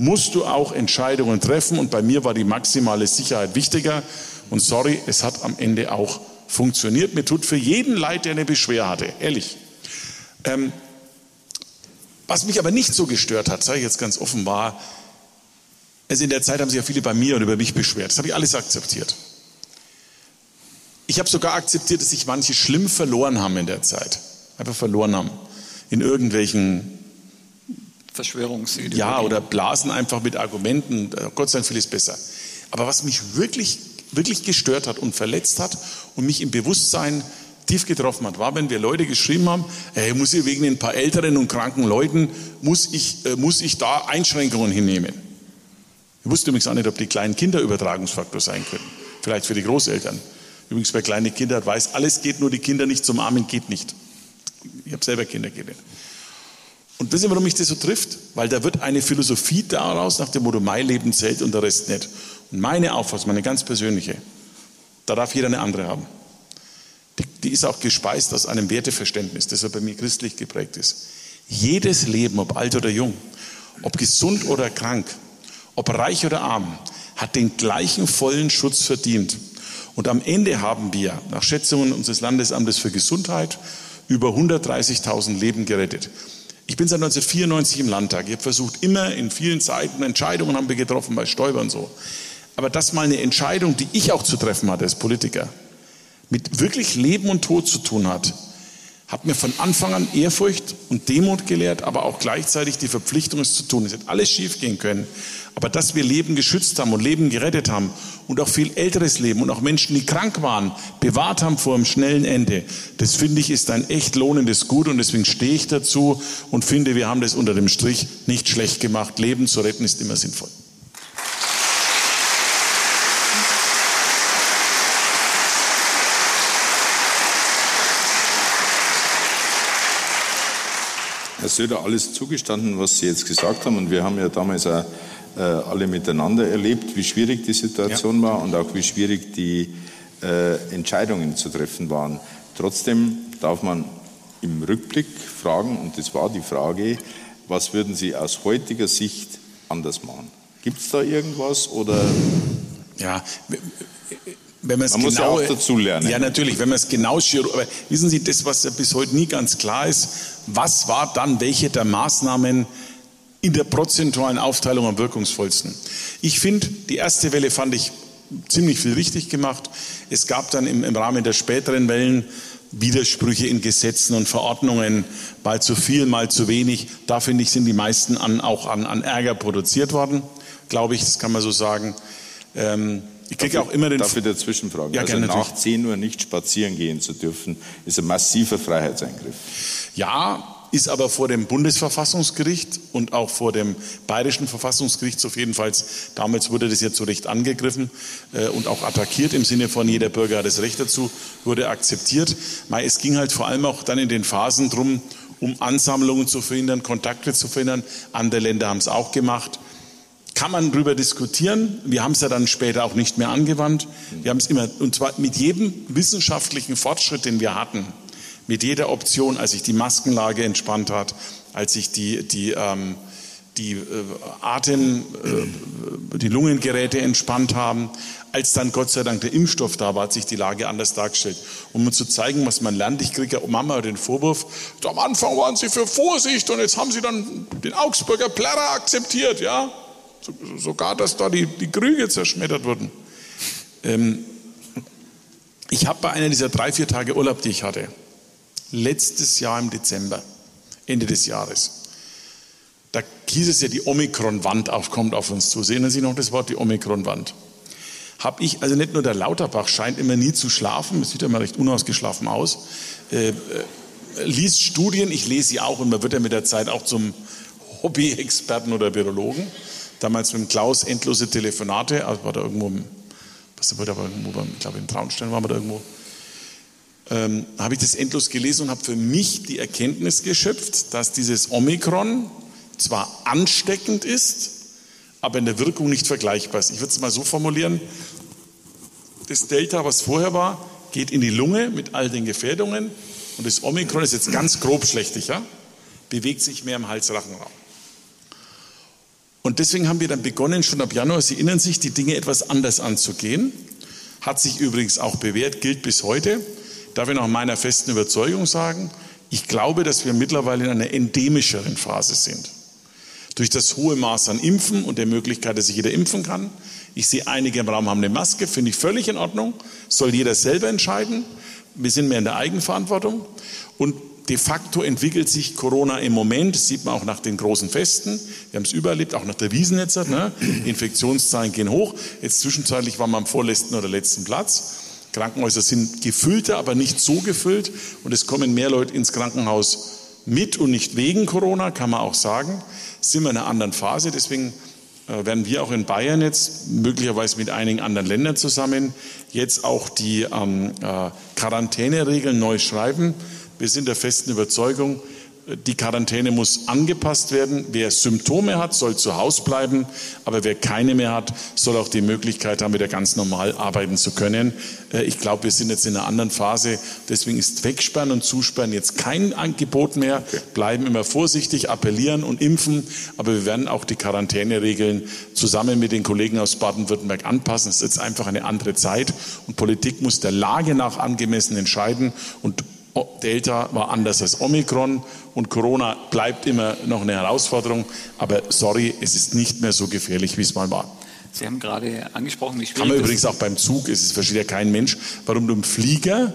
musst du auch Entscheidungen treffen. Und bei mir war die maximale Sicherheit wichtiger. Und sorry, es hat am Ende auch funktioniert. Mir tut für jeden leid, der eine Beschwer hatte, ehrlich. Ähm, was mich aber nicht so gestört hat, sage ich jetzt ganz offen, war, also in der Zeit haben sich ja viele bei mir und über mich beschwert. Das habe ich alles akzeptiert. Ich habe sogar akzeptiert, dass sich manche schlimm verloren haben in der Zeit. Einfach verloren haben. In irgendwelchen Verschwörungsideen. Ja, oder blasen einfach mit Argumenten. Äh, Gott sei Dank vieles besser. Aber was mich wirklich, wirklich gestört hat und verletzt hat und mich im Bewusstsein tief getroffen hat, war, wenn wir Leute geschrieben haben, hey, muss ich wegen ein paar älteren und kranken Leuten, muss ich, äh, muss ich da Einschränkungen hinnehmen. Ich wusste übrigens auch nicht, ob die kleinen Kinder Übertragungsfaktor sein können. Vielleicht für die Großeltern. Übrigens bei kleinen Kindern weiß, alles geht, nur die Kinder nicht zum Armen geht nicht. Ich habe selber Kinder gelernt. Und wissen Sie, warum mich das so trifft? Weil da wird eine Philosophie daraus nach dem Motto, mein Leben zählt und der Rest nicht. Und meine Auffassung, meine ganz persönliche, da darf jeder eine andere haben. Die, die ist auch gespeist aus einem Werteverständnis, das bei mir christlich geprägt ist. Jedes Leben, ob alt oder jung, ob gesund oder krank, ob reich oder arm, hat den gleichen vollen Schutz verdient. Und am Ende haben wir, nach Schätzungen unseres Landesamtes für Gesundheit, über 130.000 Leben gerettet. Ich bin seit 1994 im Landtag. Ich habe versucht, immer in vielen Zeiten Entscheidungen haben wir getroffen bei Stoiber und so. Aber das mal eine Entscheidung, die ich auch zu treffen hatte als Politiker, mit wirklich Leben und Tod zu tun hat, hat mir von Anfang an Ehrfurcht und Demut gelehrt, aber auch gleichzeitig die Verpflichtung, es zu tun. Es hätte alles schiefgehen können. Aber dass wir Leben geschützt haben und Leben gerettet haben und auch viel älteres Leben und auch Menschen, die krank waren, bewahrt haben vor einem schnellen Ende, das finde ich ist ein echt lohnendes Gut und deswegen stehe ich dazu und finde, wir haben das unter dem Strich nicht schlecht gemacht. Leben zu retten ist immer sinnvoll. Söder, alles zugestanden, was Sie jetzt gesagt haben. Und wir haben ja damals auch äh, alle miteinander erlebt, wie schwierig die Situation ja. war und auch wie schwierig die äh, Entscheidungen zu treffen waren. Trotzdem darf man im Rückblick fragen, und das war die Frage, was würden Sie aus heutiger Sicht anders machen? Gibt es da irgendwas oder? Ja, wenn man es genau, muss ja auch dazu lernen. Ja, natürlich, wenn man es genau aber wissen Sie, das, was ja bis heute nie ganz klar ist, was war dann welche der Maßnahmen in der prozentualen Aufteilung am wirkungsvollsten? Ich finde, die erste Welle fand ich ziemlich viel richtig gemacht. Es gab dann im, im Rahmen der späteren Wellen Widersprüche in Gesetzen und Verordnungen, mal zu viel, mal zu wenig. Da finde ich, sind die meisten an, auch an, an Ärger produziert worden, glaube ich, das kann man so sagen. Ähm, Ich kriege auch immer den. Darf ich dazwischen fragen? Ja, also gerne, nach natürlich. 10 Uhr nicht spazieren gehen zu dürfen, ist ein massiver Freiheitseingriff. Ja, ist aber vor dem Bundesverfassungsgericht und auch vor dem Bayerischen Verfassungsgerichtshof jedenfalls, damals wurde das ja zu Recht angegriffen äh, und auch attackiert im Sinne von jeder Bürger hat das Recht dazu, wurde akzeptiert. Mei, Es ging halt vor allem auch dann in den Phasen drum, um Ansammlungen zu verhindern, Kontakte zu verhindern. Andere Länder haben es auch gemacht. Kann man darüber diskutieren. Wir haben es ja dann später auch nicht mehr angewandt. Wir haben es immer, und zwar mit jedem wissenschaftlichen Fortschritt, den wir hatten, mit jeder Option, als sich die Maskenlage entspannt hat, als sich die, die, ähm, die äh, Atem, äh, die Lungengeräte entspannt haben, als dann Gott sei Dank der Impfstoff da war, hat sich die Lage anders dargestellt. Um mir zu zeigen, was man lernt, ich kriege ja Mama den Vorwurf, am Anfang waren Sie für Vorsicht und jetzt haben Sie dann den Augsburger Plärrer akzeptiert, ja? So, sogar, dass da die, die Krüge zerschmettert wurden. Ähm, ich habe bei einer dieser drei, vier Tage Urlaub, die ich hatte, letztes Jahr im Dezember, Ende des Jahres, da hieß es ja, die Omikron-Wand aufkommt auf uns zu. Sehen Sie noch das Wort, die Omikron-Wand? Habe ich, also nicht nur der Lauterbach scheint immer nie zu schlafen, es sieht ja immer recht unausgeschlafen aus, äh, äh, liest Studien, ich lese sie auch und man wird ja mit der Zeit auch zum Hobby-Experten oder Virologen. Damals mit dem Klaus endlose Telefonate, also war da irgendwo, im- was war da irgendwo, ich glaube in Traunstein waren wir da irgendwo, ähm, habe ich das endlos gelesen und habe für mich die Erkenntnis geschöpft, dass dieses Omikron zwar ansteckend ist, aber in der Wirkung nicht vergleichbar ist. Ich würde es mal so formulieren, das Delta, was vorher war, geht in die Lunge mit all den Gefährdungen und das Omikron ist jetzt ganz grob schlechtlicher, bewegt sich mehr im Hals-Rachenraum. Und deswegen haben wir dann begonnen, schon ab Januar, Sie erinnern sich, die Dinge etwas anders anzugehen. Hat sich übrigens auch bewährt, gilt bis heute. Darf ich nach meiner festen Überzeugung sagen, ich glaube, dass wir mittlerweile in einer endemischeren Phase sind. Durch das hohe Maß an Impfen und der Möglichkeit, dass sich jeder impfen kann. Ich sehe, einige im Raum haben eine Maske, finde ich völlig in Ordnung. Soll jeder selber entscheiden. Wir sind mehr in der Eigenverantwortung. Und de facto entwickelt sich Corona im Moment, das sieht man auch nach den großen Festen. Wir haben es überlebt, auch nach der Wiesen. Ne? Infektionszahlen gehen hoch. Jetzt zwischenzeitlich waren wir am vorletzten oder letzten Platz. Krankenhäuser sind gefüllter, aber nicht so gefüllt. Und es kommen mehr Leute ins Krankenhaus mit und nicht wegen Corona, kann man auch sagen. Sind wir in einer anderen Phase. Deswegen äh, werden wir auch in Bayern jetzt, möglicherweise mit einigen anderen Ländern zusammen, jetzt auch die ähm, äh, Quarantäneregeln neu schreiben. Wir sind der festen Überzeugung, die Quarantäne muss angepasst werden. Wer Symptome hat, soll zu Hause bleiben. Aber wer keine mehr hat, soll auch die Möglichkeit haben, wieder ganz normal arbeiten zu können. Äh, Ich glaube, wir sind jetzt in einer anderen Phase. Deswegen ist Wegsperren und Zusperren jetzt kein Angebot mehr. Bleiben immer vorsichtig, appellieren und impfen. Aber wir werden auch die Quarantäneregeln zusammen mit den Kollegen aus Baden-Württemberg anpassen. Es ist jetzt einfach eine andere Zeit. Und Politik muss der Lage nach angemessen entscheiden. Und Delta war anders als Omikron und Corona bleibt immer noch eine Herausforderung. Aber sorry, es ist nicht mehr so gefährlich, wie es mal war. Sie haben gerade angesprochen, wie Kann schwierig man das übrigens auch beim Zug, es versteht ja kein Mensch, warum du im Flieger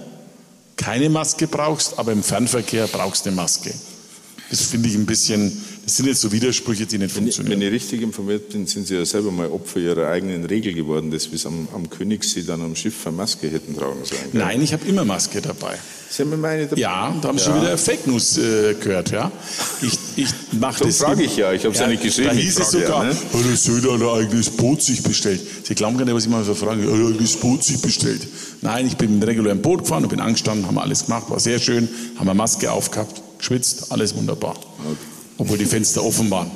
keine Maske brauchst, aber im Fernverkehr brauchst du eine Maske. Das finde ich ein bisschen, das sind jetzt so Widersprüche, die nicht Wenn ich, funktionieren. wenn ich richtig informiert bin, sind Sie ja selber mal Opfer Ihrer eigenen Regel geworden, dass bis am, am Königssee dann am Schiff eine Maske hätten tragen sollen. gell? Nein, ich habe immer Maske dabei. Sie haben immer eine dabei. Ja, da haben Sie schon wieder Fake News äh, gehört, ja. Ich, ich mache das. frage ich ja, ich habe es ja nicht geschrieben, Da ich hieß es frage ja, sogar, ne? oh, der Söder hat ein eigenes Boot sich bestellt. Sie glauben gar nicht, was ich mal so frage. Er hat ein eigenes Boot sich bestellt. Nein, ich bin mit einem regulären Boot gefahren und bin angestanden, haben alles gemacht, war sehr schön, haben eine Maske aufgehabt, geschwitzt, alles wunderbar. Obwohl die Fenster offen waren.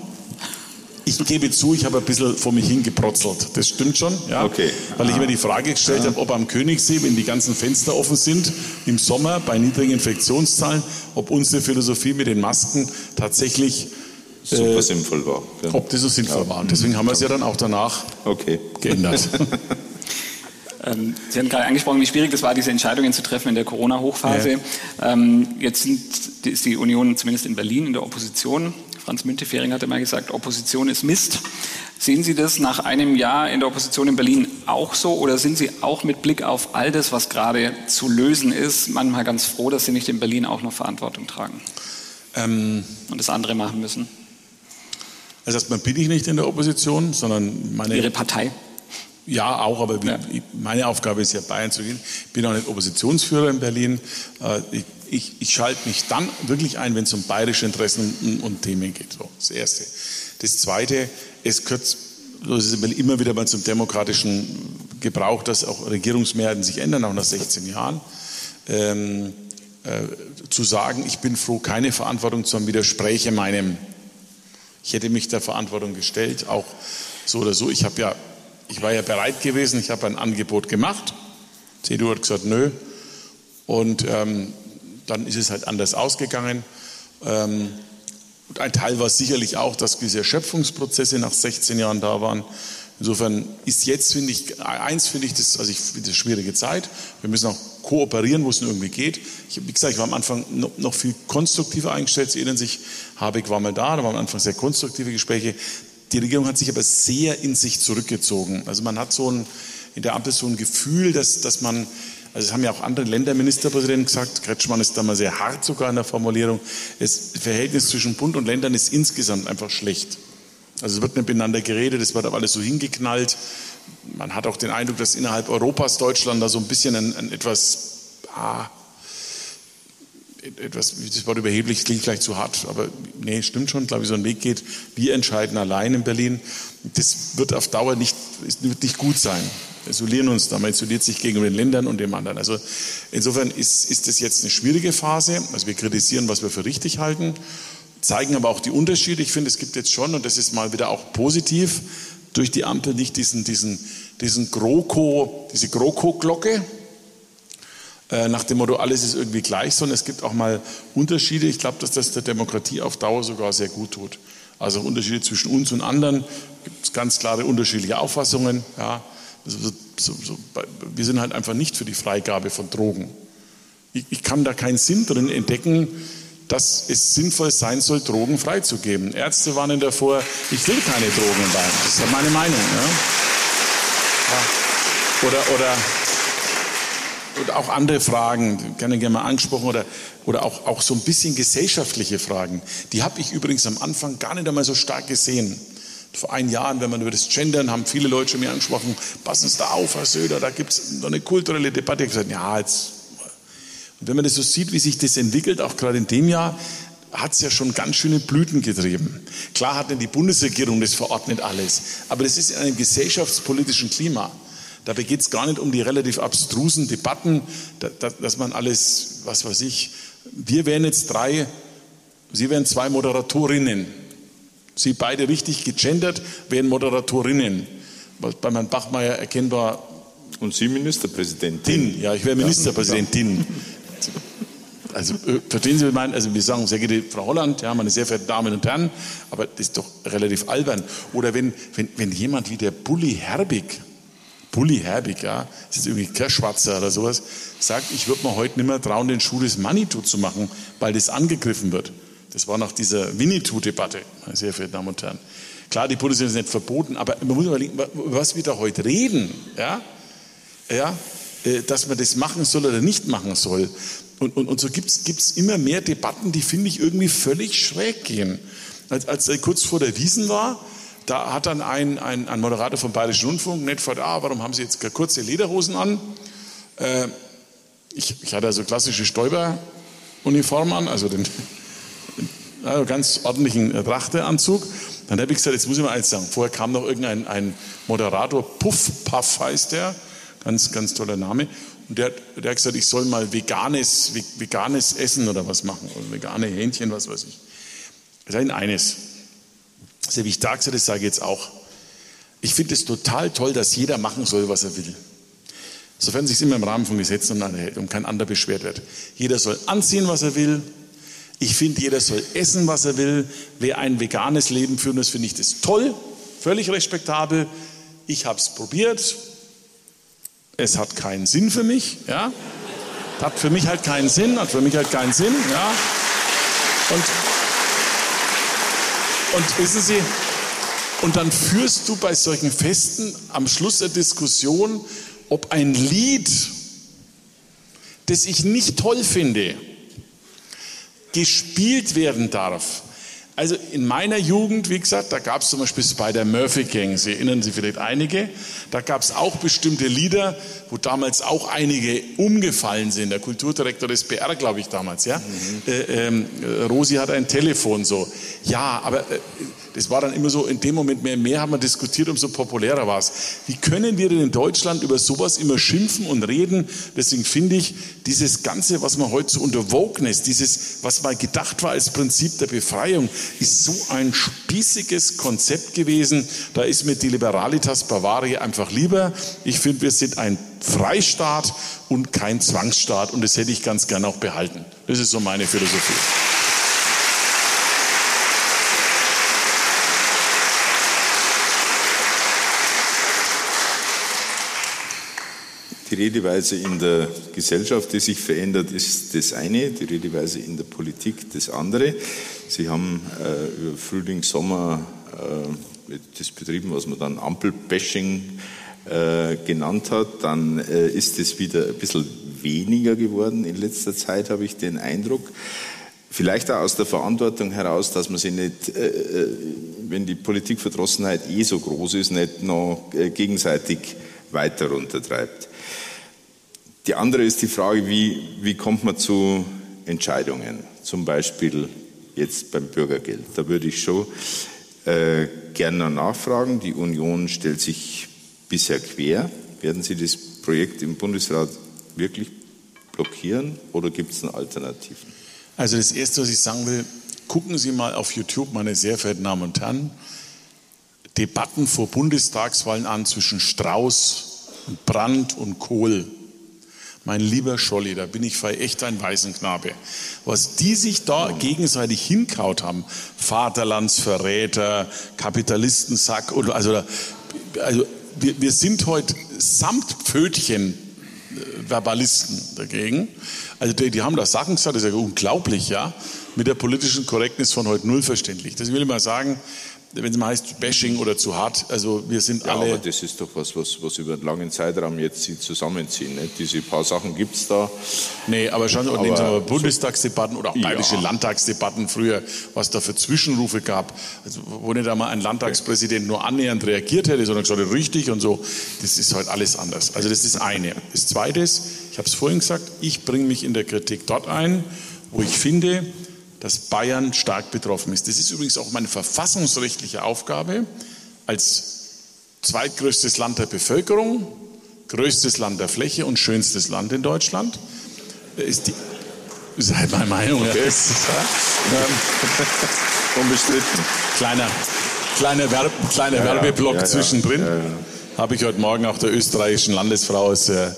Ich gebe zu, ich habe ein bisschen vor mich hingeprotzelt. Das stimmt schon, ja. Okay. Weil ich mir die Frage gestellt habe, ob am Königssee, wenn die ganzen Fenster offen sind, im Sommer bei niedrigen Infektionszahlen, ob unsere Philosophie mit den Masken tatsächlich, Super sinnvoll war. gell? ob das so sinnvoll war. Und deswegen haben wir es ja dann auch danach Okay. geändert. Ähm, Sie haben gerade angesprochen, wie schwierig es war, diese Entscheidungen zu treffen in der Corona-Hochphase. Ähm, jetzt sind, ist die Union zumindest in Berlin in der Opposition. Franz Müntefering hatte mal gesagt, Opposition ist Mist. Sehen Sie das nach einem Jahr in der Opposition in Berlin auch so oder sind Sie auch mit Blick auf all das, was gerade zu lösen ist, manchmal ganz froh, dass Sie nicht in Berlin auch noch Verantwortung tragen ähm, und das andere machen müssen? also erstmal bin ich nicht in der Opposition, sondern meine Ihre Partei? Ja, auch, aber ja. meine Aufgabe ist ja, Bayern zu gehen. Ich bin auch nicht Oppositionsführer in Berlin. Äh, ich, ich, ich schalte mich dann wirklich ein, wenn es um bayerische Interessen und, und, Themen geht. So, das Erste. Das Zweite, es gehört das ist immer wieder mal zum demokratischen Gebrauch, dass auch Regierungsmehrheiten sich ändern, auch nach 16 Jahren. Ähm, äh, zu sagen, ich bin froh, keine Verantwortung zu haben, widerspräche meinem. Ich hätte mich der Verantwortung gestellt, auch so oder so. Ich habe ja ich war ja bereit gewesen, ich habe ein Angebot gemacht. CDU hat gesagt, nö. Und ähm, dann ist es halt anders ausgegangen. Ähm, und ein Teil war sicherlich auch, dass diese Erschöpfungsprozesse nach 16 Jahren da waren. Insofern ist jetzt, finde ich, eins finde ich, das, also ich finde das schwierige Zeit. Wir müssen auch kooperieren, wo es nur irgendwie geht. Ich, wie gesagt, ich war am Anfang noch, viel konstruktiver eingestellt. Sie erinnern sich, Habeck war mal da, da waren am Anfang sehr konstruktive Gespräche. Die Regierung hat sich aber sehr in sich zurückgezogen. Also man hat so ein, in der Ampel so ein Gefühl, dass, dass man, also es haben ja auch andere Länderministerpräsidenten gesagt, Kretschmann ist da mal sehr hart sogar in der Formulierung, das Verhältnis zwischen Bund und Ländern ist insgesamt einfach schlecht. Also es wird miteinander geredet, es wird aber alles so hingeknallt. Man hat auch den Eindruck, dass innerhalb Europas Deutschland da so ein bisschen ein, ein etwas ah, etwas, das Wort überheblich klingt vielleicht zu hart, aber nee, stimmt schon, glaube ich, so ein Weg geht. Wir entscheiden allein in Berlin. Das wird auf Dauer nicht, wird nicht gut sein. Wir isolieren uns da, man isoliert sich gegenüber den Ländern und dem anderen. Also insofern ist, ist das jetzt eine schwierige Phase. Also wir kritisieren, was wir für richtig halten, zeigen aber auch die Unterschiede. Ich finde, es gibt jetzt schon, und das ist mal wieder auch positiv, durch die Ampel nicht diesen, diesen, diesen GroKo, diese GroKo-Glocke, äh, nach dem Motto, alles ist irgendwie gleich, sondern es gibt auch mal Unterschiede. Ich glaube, dass das der Demokratie auf Dauer sogar sehr gut tut. Also Unterschiede zwischen uns und anderen, gibt es ganz klare unterschiedliche Auffassungen. Ja. So, so, so, wir sind halt einfach nicht für die Freigabe von Drogen. Ich, ich kann da keinen Sinn drin entdecken, dass es sinnvoll sein soll, Drogen freizugeben. Ärzte warnen davor, ich will keine Drogen in Bayern. Das ist ja meine Meinung. Ja. Ja. Oder, oder und auch andere Fragen, gerne gerne mal angesprochen, oder, oder auch, auch so ein bisschen gesellschaftliche Fragen. Die habe ich übrigens am Anfang gar nicht einmal so stark gesehen. Vor ein Jahr, wenn man über das Gendern, haben viele Leute schon mir angesprochen, passen Sie da auf, Herr Söder, da gibt es noch eine kulturelle Debatte. Ich habe gesagt, ja, jetzt. Und wenn man das so sieht, wie sich das entwickelt, auch gerade in dem Jahr, hat es ja schon ganz schöne Blüten getrieben. Klar hat denn die Bundesregierung das verordnet alles, aber das ist in einem gesellschaftspolitischen Klima. Dabei geht es gar nicht um die relativ abstrusen Debatten, dass man alles, was weiß ich, wir wären jetzt drei, Sie wären zwei Moderatorinnen. Sie beide richtig gegendert, wären Moderatorinnen. Bei Herrn Bachmeier erkennbar. Und Sie Ministerpräsidentin. Ja, ich wäre Ministerpräsidentin. Also äh, verstehen Sie, meinen? Also wir sagen, sehr geehrte Frau Holland, ja, meine sehr verehrten Damen und Herren, aber das ist doch relativ albern. Oder wenn, wenn, wenn jemand wie der Bully Herbig, Bulli Herbig, ja, das ist irgendwie Kirschschwarzer oder sowas, sagt, ich würde mir heute nicht mehr trauen, den Schuh des Manitou zu machen, weil das angegriffen wird. Das war nach dieser Winnetou-Debatte, meine sehr verehrten Damen und Herren. Klar, die Bundeswehr ist nicht verboten, aber man muss überlegen, über was wir da heute reden, ja, ja, äh, dass man das machen soll oder nicht machen soll. Und, und, und so gibt es immer mehr Debatten, die, finde ich, irgendwie völlig schräg gehen. Als, als kurz vor der Wiesen war, da hat dann ein, ein, ein Moderator vom Bayerischen Rundfunk nett gefragt, ah, warum haben Sie jetzt kurze Lederhosen an? Äh, ich, ich, hatte also klassische Stäuberuniform an, also den also ganz ordentlichen Trachteanzug. Dann habe ich gesagt, jetzt muss ich mal eins sagen. Vorher kam noch irgendein ein Moderator, Puff Puff heißt der, ganz, ganz toller Name. Und der, der hat gesagt, ich soll mal veganes, veganes Essen oder was machen, oder vegane Hähnchen, was weiß ich. Ihnen eines, sehr wie ich da gesagt das sage ich jetzt auch. Ich finde es total toll, dass jeder machen soll, was er will. Sofern sich immer im Rahmen von Gesetzen hält und kein anderer beschwert wird. Jeder soll anziehen, was er will. Ich finde, jeder soll essen, was er will. Wer ein veganes Leben führen muss, finde ich das toll, völlig respektabel. Ich habe es probiert. Es hat keinen Sinn für mich. Ja? Hat für mich halt keinen Sinn, hat für mich halt keinen Sinn. Ja? Und und wissen Sie, und dann führst du bei solchen Festen am Schluss der Diskussion, ob ein Lied, das ich nicht toll finde, gespielt werden darf. Also in meiner Jugend, wie gesagt, da gab es zum Beispiel Spider-Murphy Gang, Sie erinnern sich vielleicht einige. Da gab es auch bestimmte Lieder, wo damals auch einige umgefallen sind. Der Kulturdirektor des BR, glaube ich, damals, ja. Mhm. Äh, ähm, Rosi hat ein Telefon so. Ja, aber äh, das war dann immer so, in dem Moment mehr, mehr haben wir diskutiert, umso populärer war es. Wie können wir denn in Deutschland über sowas immer schimpfen und reden? Deswegen finde ich, dieses Ganze, was man heute so unter Wokeness, dieses, was mal gedacht war als Prinzip der Befreiung, ist so ein spießiges Konzept gewesen. Da ist mir die Liberalitas Bavaria einfach lieber. Ich finde, wir sind ein Freistaat und kein Zwangsstaat und das hätte ich ganz gern auch behalten. Das ist so meine Philosophie. Die Redeweise in der Gesellschaft, die sich verändert, ist das eine, die Redeweise in der Politik das andere. Sie haben äh, über Frühling, Sommer äh, das betrieben, was man dann Ampelbashing äh, genannt hat. Dann äh, ist es wieder ein bisschen weniger geworden in letzter Zeit, habe ich den Eindruck. Vielleicht auch aus der Verantwortung heraus, dass man sich nicht, äh, äh, wenn die Politikverdrossenheit eh so groß ist, nicht noch gegenseitig weiter runtertreibt. Die andere ist die Frage, wie, wie kommt man zu Entscheidungen, zum Beispiel jetzt beim Bürgergeld. Da würde ich schon äh, gerne nachfragen. Die Union stellt sich bisher quer. Werden Sie das Projekt im Bundesrat wirklich blockieren oder gibt es Alternativen? Also das Erste, was ich sagen will, gucken Sie mal auf YouTube, meine sehr verehrten Damen und Herren, Debatten vor Bundestagswahlen an zwischen Strauß und Brandt und Kohl. Mein lieber Scholli, da bin ich echt ein Waisenknabe. Was die sich da gegenseitig hinkaut haben, Vaterlandsverräter, Kapitalistensack, oder, also, also wir, wir sind heute samt Pfötchen äh, Verbalisten dagegen. Also die, die haben da Sachen gesagt, das ist ja unglaublich, ja, mit der politischen Korrektnis von heute null verständlich. Das will ich mal sagen, wenn es mal heißt Bashing oder zu hart. Also wir sind ja, alle. Aber das ist doch was, was, was über einen langen Zeitraum jetzt sie zusammenziehen. Nicht? Diese paar Sachen gibt es da. Nee, aber schon aber nehmen Sie mal Bundestagsdebatten oder auch bayerische ja. Landtagsdebatten früher, was da für Zwischenrufe gab. Also, wo nicht einmal ein Landtagspräsident nur annähernd reagiert hätte, sondern gesagt, richtig und so. Das ist halt alles anders. Also das ist eine. Das zweite ist, ich habe es vorhin gesagt, ich bringe mich in der Kritik dort ein, wo ich finde, dass Bayern stark betroffen ist. Das ist übrigens auch meine verfassungsrechtliche Aufgabe als zweitgrößtes Land der Bevölkerung, größtes Land der Fläche und schönstes Land in Deutschland. Ist die, ist halt meine Meinung. Ja. Ist, ähm, Unbestritten. Kleiner, kleiner, Werb, kleiner ja, Werbeblock ja, zwischendrin. Habe ich heute Morgen auch der österreichischen Landesfrau aus, äh,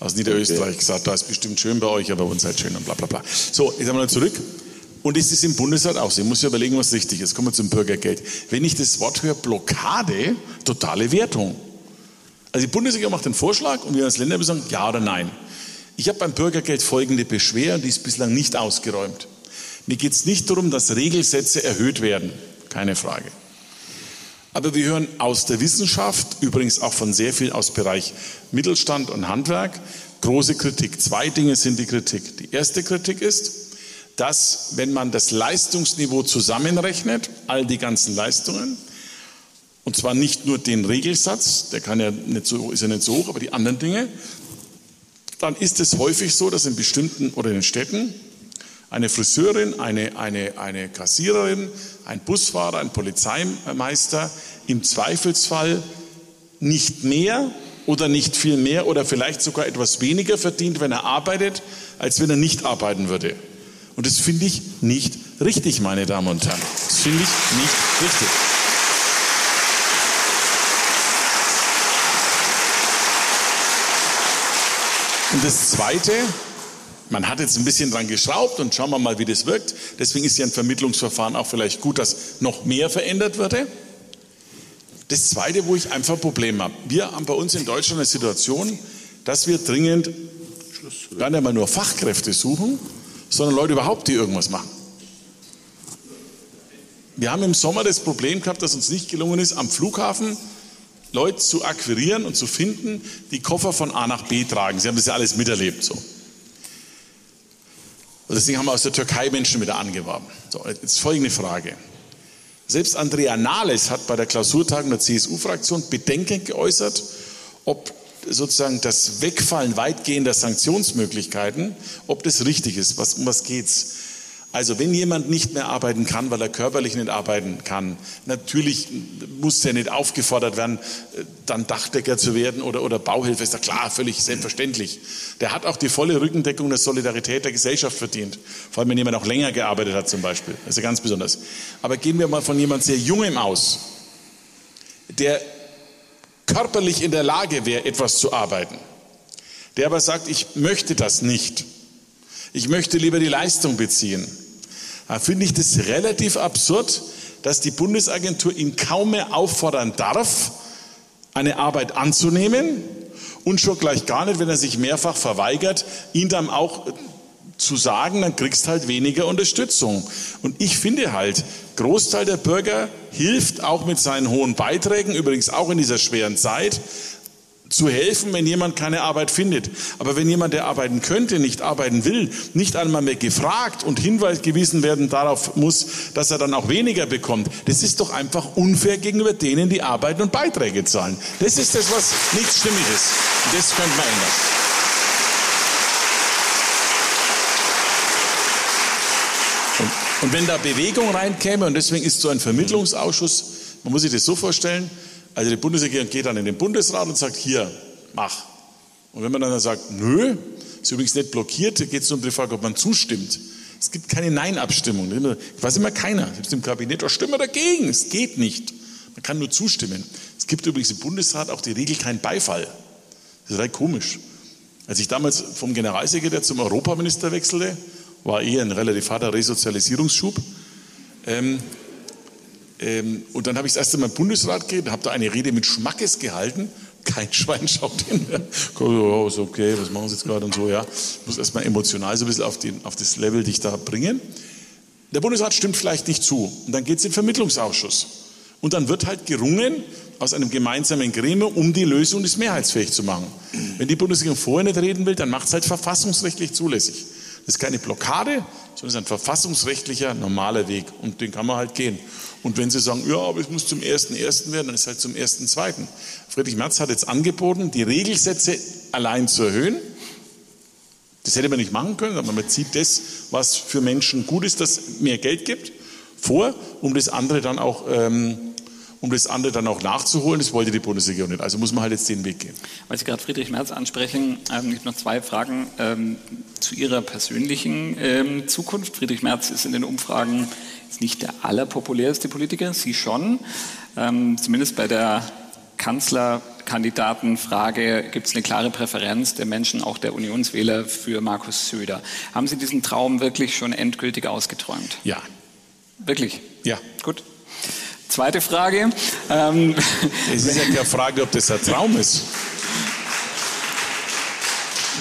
aus Niederösterreich okay. gesagt, da ist bestimmt schön bei euch, aber bei uns halt schön und bla bla bla. So, jetzt einmal zurück. Und es ist im Bundesrat auch so. Ich muss ja überlegen, was richtig ist. Kommen wir zum Bürgergeld. Wenn ich das Wort höre, Blockade, totale Wertung. Also die Bundesregierung macht den Vorschlag und wir als Länder sagen ja oder nein. Ich habe beim Bürgergeld folgende Beschwerde, die ist bislang nicht ausgeräumt. Mir geht es nicht darum, dass Regelsätze erhöht werden. Keine Frage. Aber wir hören aus der Wissenschaft, übrigens auch von sehr viel aus Bereich Mittelstand und Handwerk, große Kritik. Zwei Dinge sind die Kritik. Die erste Kritik ist, dass, wenn man das Leistungsniveau zusammenrechnet, all die ganzen Leistungen, und zwar nicht nur den Regelsatz, der kann ja nicht so, ist ja nicht so hoch, aber die anderen Dinge, dann ist es häufig so, dass in bestimmten oder in den Städten eine Friseurin, eine, eine, eine Kassiererin, ein Busfahrer, ein Polizeimeister im Zweifelsfall nicht mehr oder nicht viel mehr oder vielleicht sogar etwas weniger verdient, wenn er arbeitet, als wenn er nicht arbeiten würde. Und das finde ich nicht richtig, meine Damen und Herren. Das finde ich nicht richtig. Und das Zweite, man hat jetzt ein bisschen dran geschraubt und schauen wir mal, wie das wirkt. Deswegen ist ja ein Vermittlungsverfahren auch vielleicht gut, dass noch mehr verändert würde. Das Zweite, wo ich einfach ein Problem habe. Wir haben bei uns in Deutschland eine Situation, dass wir dringend gar nicht mal nur Fachkräfte suchen, sondern Leute überhaupt, die irgendwas machen. Wir haben im Sommer das Problem gehabt, dass uns nicht gelungen ist, am Flughafen Leute zu akquirieren und zu finden, die Koffer von A nach B tragen. Sie haben das ja alles miterlebt so. Und deswegen haben wir aus der Türkei Menschen wieder angeworben. So, jetzt folgende Frage. Selbst Andrea Nahles hat bei der Klausurtagung der CSU-Fraktion Bedenken geäußert, ob sozusagen das Wegfallen weitgehender Sanktionsmöglichkeiten, ob das richtig ist. Was, um was geht's? Also wenn jemand nicht mehr arbeiten kann, weil er körperlich nicht arbeiten kann, natürlich muss er nicht aufgefordert werden, dann Dachdecker zu werden oder, oder Bauhilfe, ist ja klar, völlig selbstverständlich. Der hat auch die volle Rückendeckung der Solidarität der Gesellschaft verdient. Vor allem, wenn jemand auch länger gearbeitet hat zum Beispiel. Ja ganz besonders. Aber gehen wir mal von jemand sehr Jungem aus, der körperlich in der Lage wäre, etwas zu arbeiten, der aber sagt, ich möchte das nicht. Ich möchte lieber die Leistung beziehen da finde ich das relativ absurd, dass die Bundesagentur ihn kaum mehr auffordern darf, eine Arbeit anzunehmen und schon gleich gar nicht, wenn er sich mehrfach verweigert, ihn dann auch zu sagen, dann kriegst halt weniger Unterstützung. Und ich finde halt, Großteil der Bürger hilft auch mit seinen hohen Beiträgen, übrigens auch in dieser schweren Zeit, zu helfen, wenn jemand keine Arbeit findet. Aber wenn jemand, der arbeiten könnte, nicht arbeiten will, nicht einmal mehr gefragt und Hinweis gewiesen werden darauf muss, dass er dann auch weniger bekommt, das ist doch einfach unfair gegenüber denen, die arbeiten und Beiträge zahlen. Das ist das, was nicht stimmig ist. Das könnte man ändern. Und, wenn da Bewegung reinkäme, und deswegen ist so ein Vermittlungsausschuss, man muss sich das so vorstellen, also die Bundesregierung geht dann in den Bundesrat und sagt, hier, mach. Und wenn man dann sagt, nö, ist übrigens nicht blockiert, geht es um die Frage, ob man zustimmt. Es gibt keine Nein-Abstimmung. Ich weiß immer keiner, selbst im Kabinett, da stimmen wir dagegen. Es geht nicht. Man kann nur zustimmen. Es gibt übrigens im Bundesrat auch die Regel kein Beifall. Das ist halt komisch. Als ich damals vom Generalsekretär zum Europaminister wechselte, war eher ein relativ harter Resozialisierungsschub. Ähm, ähm, und dann habe ich das erste Mal im Bundesrat geredet, habe da eine Rede mit Schmackes gehalten. Kein Schwein schaut hin. Oh, ist okay, was machen Sie jetzt gerade und so, ja. Ich muss erstmal emotional so ein bisschen auf, den, auf das Level dich da bringen. Der Bundesrat stimmt vielleicht nicht zu. Und dann geht es in den Vermittlungsausschuss. Und dann wird halt gerungen aus einem gemeinsamen Gremium, um die Lösung des mehrheitsfähig zu machen. Wenn die Bundesregierung vorher nicht reden will, dann macht es halt verfassungsrechtlich zulässig. Das ist keine Blockade, sondern es ist ein verfassungsrechtlicher, normaler Weg. Und den kann man halt gehen. Und wenn Sie sagen, ja, aber es muss zum ersten ersten werden, dann ist es halt zum ersten zweiten. Friedrich Merz hat jetzt angeboten, die Regelsätze allein zu erhöhen. Das hätte man nicht machen können, aber man zieht das, was für Menschen gut ist, das mehr Geld gibt, vor, um das andere dann auch ähm, um das andere dann auch nachzuholen. Das wollte die Bundesregierung nicht. Also muss man halt jetzt den Weg gehen. Weil Sie gerade Friedrich Merz ansprechen, ähm, ich habe noch zwei Fragen ähm, zu Ihrer persönlichen ähm, Zukunft. Friedrich Merz ist in den Umfragen nicht der allerpopulärste Politiker, Sie schon. Ähm, zumindest bei der Kanzlerkandidatenfrage gibt es eine klare Präferenz der Menschen, auch der Unionswähler, für Markus Söder. Haben Sie diesen Traum wirklich schon endgültig ausgeträumt? Ja. Wirklich? Ja. Gut. Zweite Frage. Ähm, es ist ja keine Frage, ob das ein Traum ist.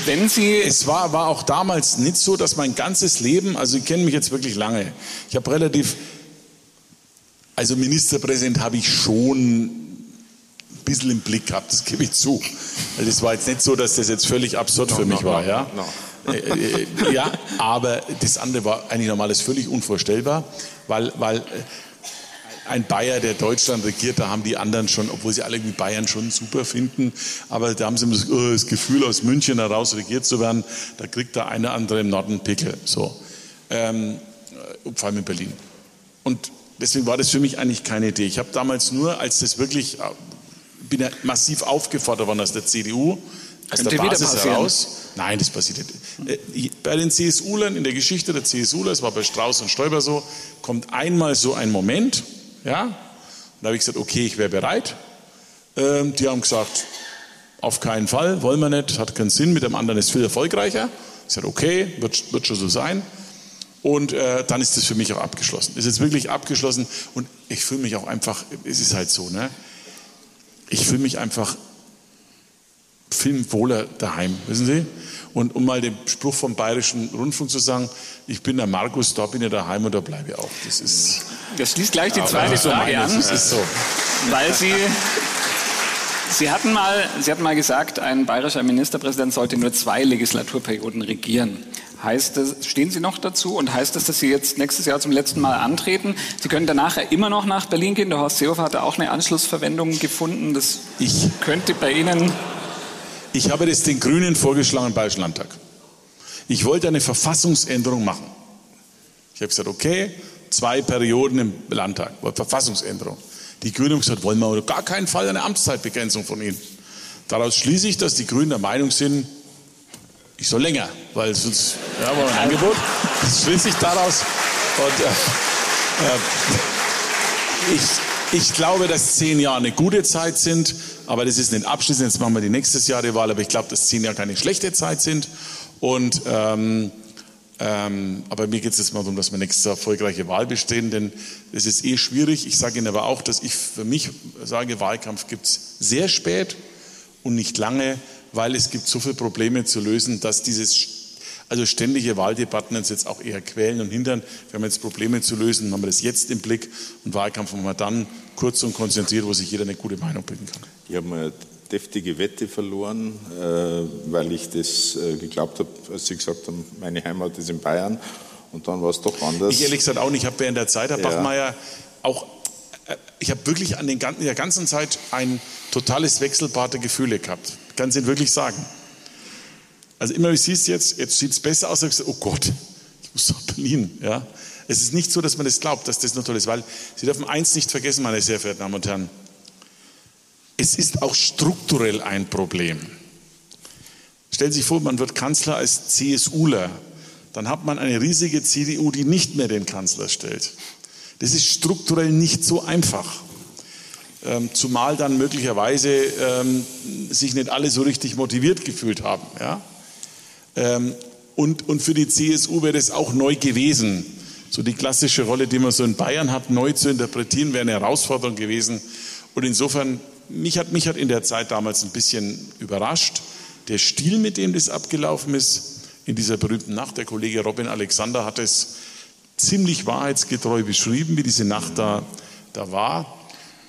Wenn Sie es war, war auch damals nicht so, dass mein ganzes Leben, also ich kenne mich jetzt wirklich lange, ich habe relativ, also Ministerpräsident habe ich schon ein bisschen im Blick gehabt, das gebe ich zu. Also es war jetzt nicht so, dass das jetzt völlig absurd no, für mich no, war, no, ja. Äh, äh, ja, aber das andere war eigentlich normales völlig unvorstellbar, weil, weil ein Bayer, der Deutschland regiert, da haben die anderen schon, obwohl sie alle irgendwie Bayern schon super finden, aber da haben sie das, oh, das Gefühl, aus München heraus regiert zu werden, da kriegt der eine andere im Norden Pickel. So. Ähm, äh, vor allem in Berlin. Und deswegen war das für mich eigentlich keine Idee. Ich habe damals nur, als das wirklich, äh, bin ja massiv aufgefordert worden aus der CDU, aus der Basis heraus. Nein, das passiert nicht. Bei den CSU-Lern, in der Geschichte der CSU, das war bei Strauß und Stoiber so, kommt einmal so ein Moment, ja? Und da habe ich gesagt, okay, ich wäre bereit. Ähm, die haben gesagt, auf keinen Fall, wollen wir nicht, hat keinen Sinn, mit dem anderen ist viel erfolgreicher. Ich sagte, okay, wird, wird schon so sein. Und äh, dann ist das für mich auch abgeschlossen. Ist jetzt wirklich abgeschlossen und ich fühle mich auch einfach, es ist halt so, ne? Ich fühle mich einfach viel wohler daheim, wissen Sie? Und um mal den Spruch vom Bayerischen Rundfunk zu sagen, ich bin der Markus, da bin ich daheim und da bleibe ich auch. Das ist. Das schließt gleich die zweite Frage an. Das ist so. Weil Sie. Sie hatten, mal, Sie hatten mal gesagt, ein bayerischer Ministerpräsident sollte nur zwei Legislaturperioden regieren. Heißt das, stehen Sie noch dazu und heißt das, dass Sie jetzt nächstes Jahr zum letzten Mal antreten? Sie können danach ja immer noch nach Berlin gehen. Der Horst Seehofer hatte auch eine Anschlussverwendung gefunden. Das ich, könnte bei Ihnen. Ich habe das den Grünen vorgeschlagen im Bayerischen Landtag. Ich wollte eine Verfassungsänderung machen. Ich habe gesagt, okay, zwei Perioden im Landtag, Verfassungsänderung. Die Grünen haben gesagt, wollen wir auf gar keinen Fall eine Amtszeitbegrenzung von Ihnen. Daraus schließe ich, dass die Grünen der Meinung sind, ich soll länger, weil sonst ja, war ein Angebot. Das schließe ich daraus. Und, äh, äh, ich, ich glaube, dass zehn Jahre eine gute Zeit sind, aber das ist nicht abschließend. Jetzt machen wir die nächstes Jahr die Wahl, aber ich glaube, dass zehn Jahre keine schlechte Zeit sind. Und ähm, ähm, aber mir geht es jetzt mal darum, dass wir nächstes Jahr erfolgreiche Wahl bestehen, denn es ist eh schwierig. Ich sage Ihnen aber auch, dass ich für mich sage, Wahlkampf gibt es sehr spät und nicht lange, weil es gibt so viele Probleme zu lösen, dass dieses also ständige Wahldebatten uns jetzt auch eher quälen und hindern. Wir haben jetzt Probleme zu lösen, haben wir das jetzt im Blick und Wahlkampf haben wir dann kurz und konzentriert, wo sich jeder eine gute Meinung bilden kann. Ich habe eine deftige Wette verloren, äh, weil ich das äh, geglaubt habe, als Sie gesagt haben, meine Heimat ist in Bayern und dann war es doch anders. Ich ehrlich gesagt auch nicht. Ich habe während der Zeit, Herr ja. Bachmeier, auch äh, ich habe wirklich an den, in der ganzen Zeit ein totales Wechselbad der Gefühle gehabt. Ich kann es Ihnen wirklich sagen. Also immer, wie siehst jetzt, jetzt sieht es besser aus, als ich oh Gott, ich muss nach Berlin. Ja? Es ist nicht so, dass man das glaubt, dass das noch toll ist, weil Sie dürfen eins nicht vergessen, meine sehr verehrten Damen und Herren. Es ist auch strukturell ein Problem. Stellen Sie sich vor, man wird Kanzler als CSUler. Dann hat man eine riesige CDU, die nicht mehr den Kanzler stellt. Das ist strukturell nicht so einfach. Ähm, zumal dann möglicherweise ähm, sich nicht alle so richtig motiviert gefühlt haben. Ja? Ähm, und, und für die CSU wäre das auch neu gewesen. So die klassische Rolle, die man so in Bayern hat, neu zu interpretieren, wäre eine Herausforderung gewesen. Und insofern, mich hat, mich hat in der Zeit damals ein bisschen überrascht, der Stil, mit dem das abgelaufen ist, in dieser berühmten Nacht. Der Kollege Robin Alexander hat es ziemlich wahrheitsgetreu beschrieben, wie diese Nacht da, da war.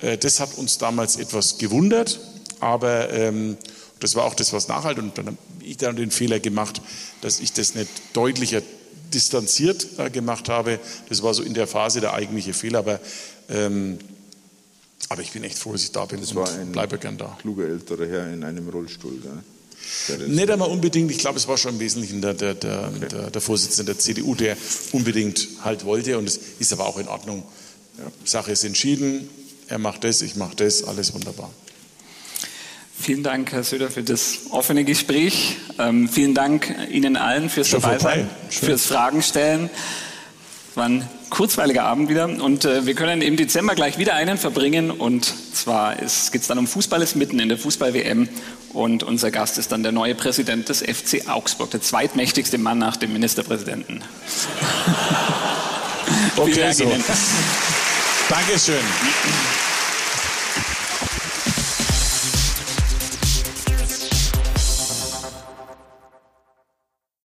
Äh, das hat uns damals etwas gewundert, aber ähm, das war auch das, was nachhalt. Und dann habe ich dann den Fehler gemacht, dass ich das nicht deutlicher distanziert äh, gemacht habe. Das war so in der Phase der eigentliche Fehler. Aber, ähm, aber ich bin echt froh, dass ich da bin. Das war ein bleibe gern da. kluger älterer Herr in einem Rollstuhl. Gell? Nicht einmal unbedingt, ich glaube, es war schon im Wesentlichen der, der, der, okay. der, der Vorsitzende der CDU, der unbedingt halt wollte. Und es ist aber auch in Ordnung. Ja. Sache ist entschieden. Er macht das, ich mache das, alles wunderbar. Vielen Dank, Herr Söder, für das offene Gespräch. Ähm, vielen Dank Ihnen allen fürs Dabeisein, fürs Fragen stellen. Es war ein kurzweiliger Abend wieder und äh, wir können im Dezember gleich wieder einen verbringen und zwar geht es dann um Fußball, ist mitten in der Fußball-WM und unser Gast ist dann der neue Präsident des FC Augsburg, der zweitmächtigste Mann nach dem Ministerpräsidenten. okay, so. Dankeschön.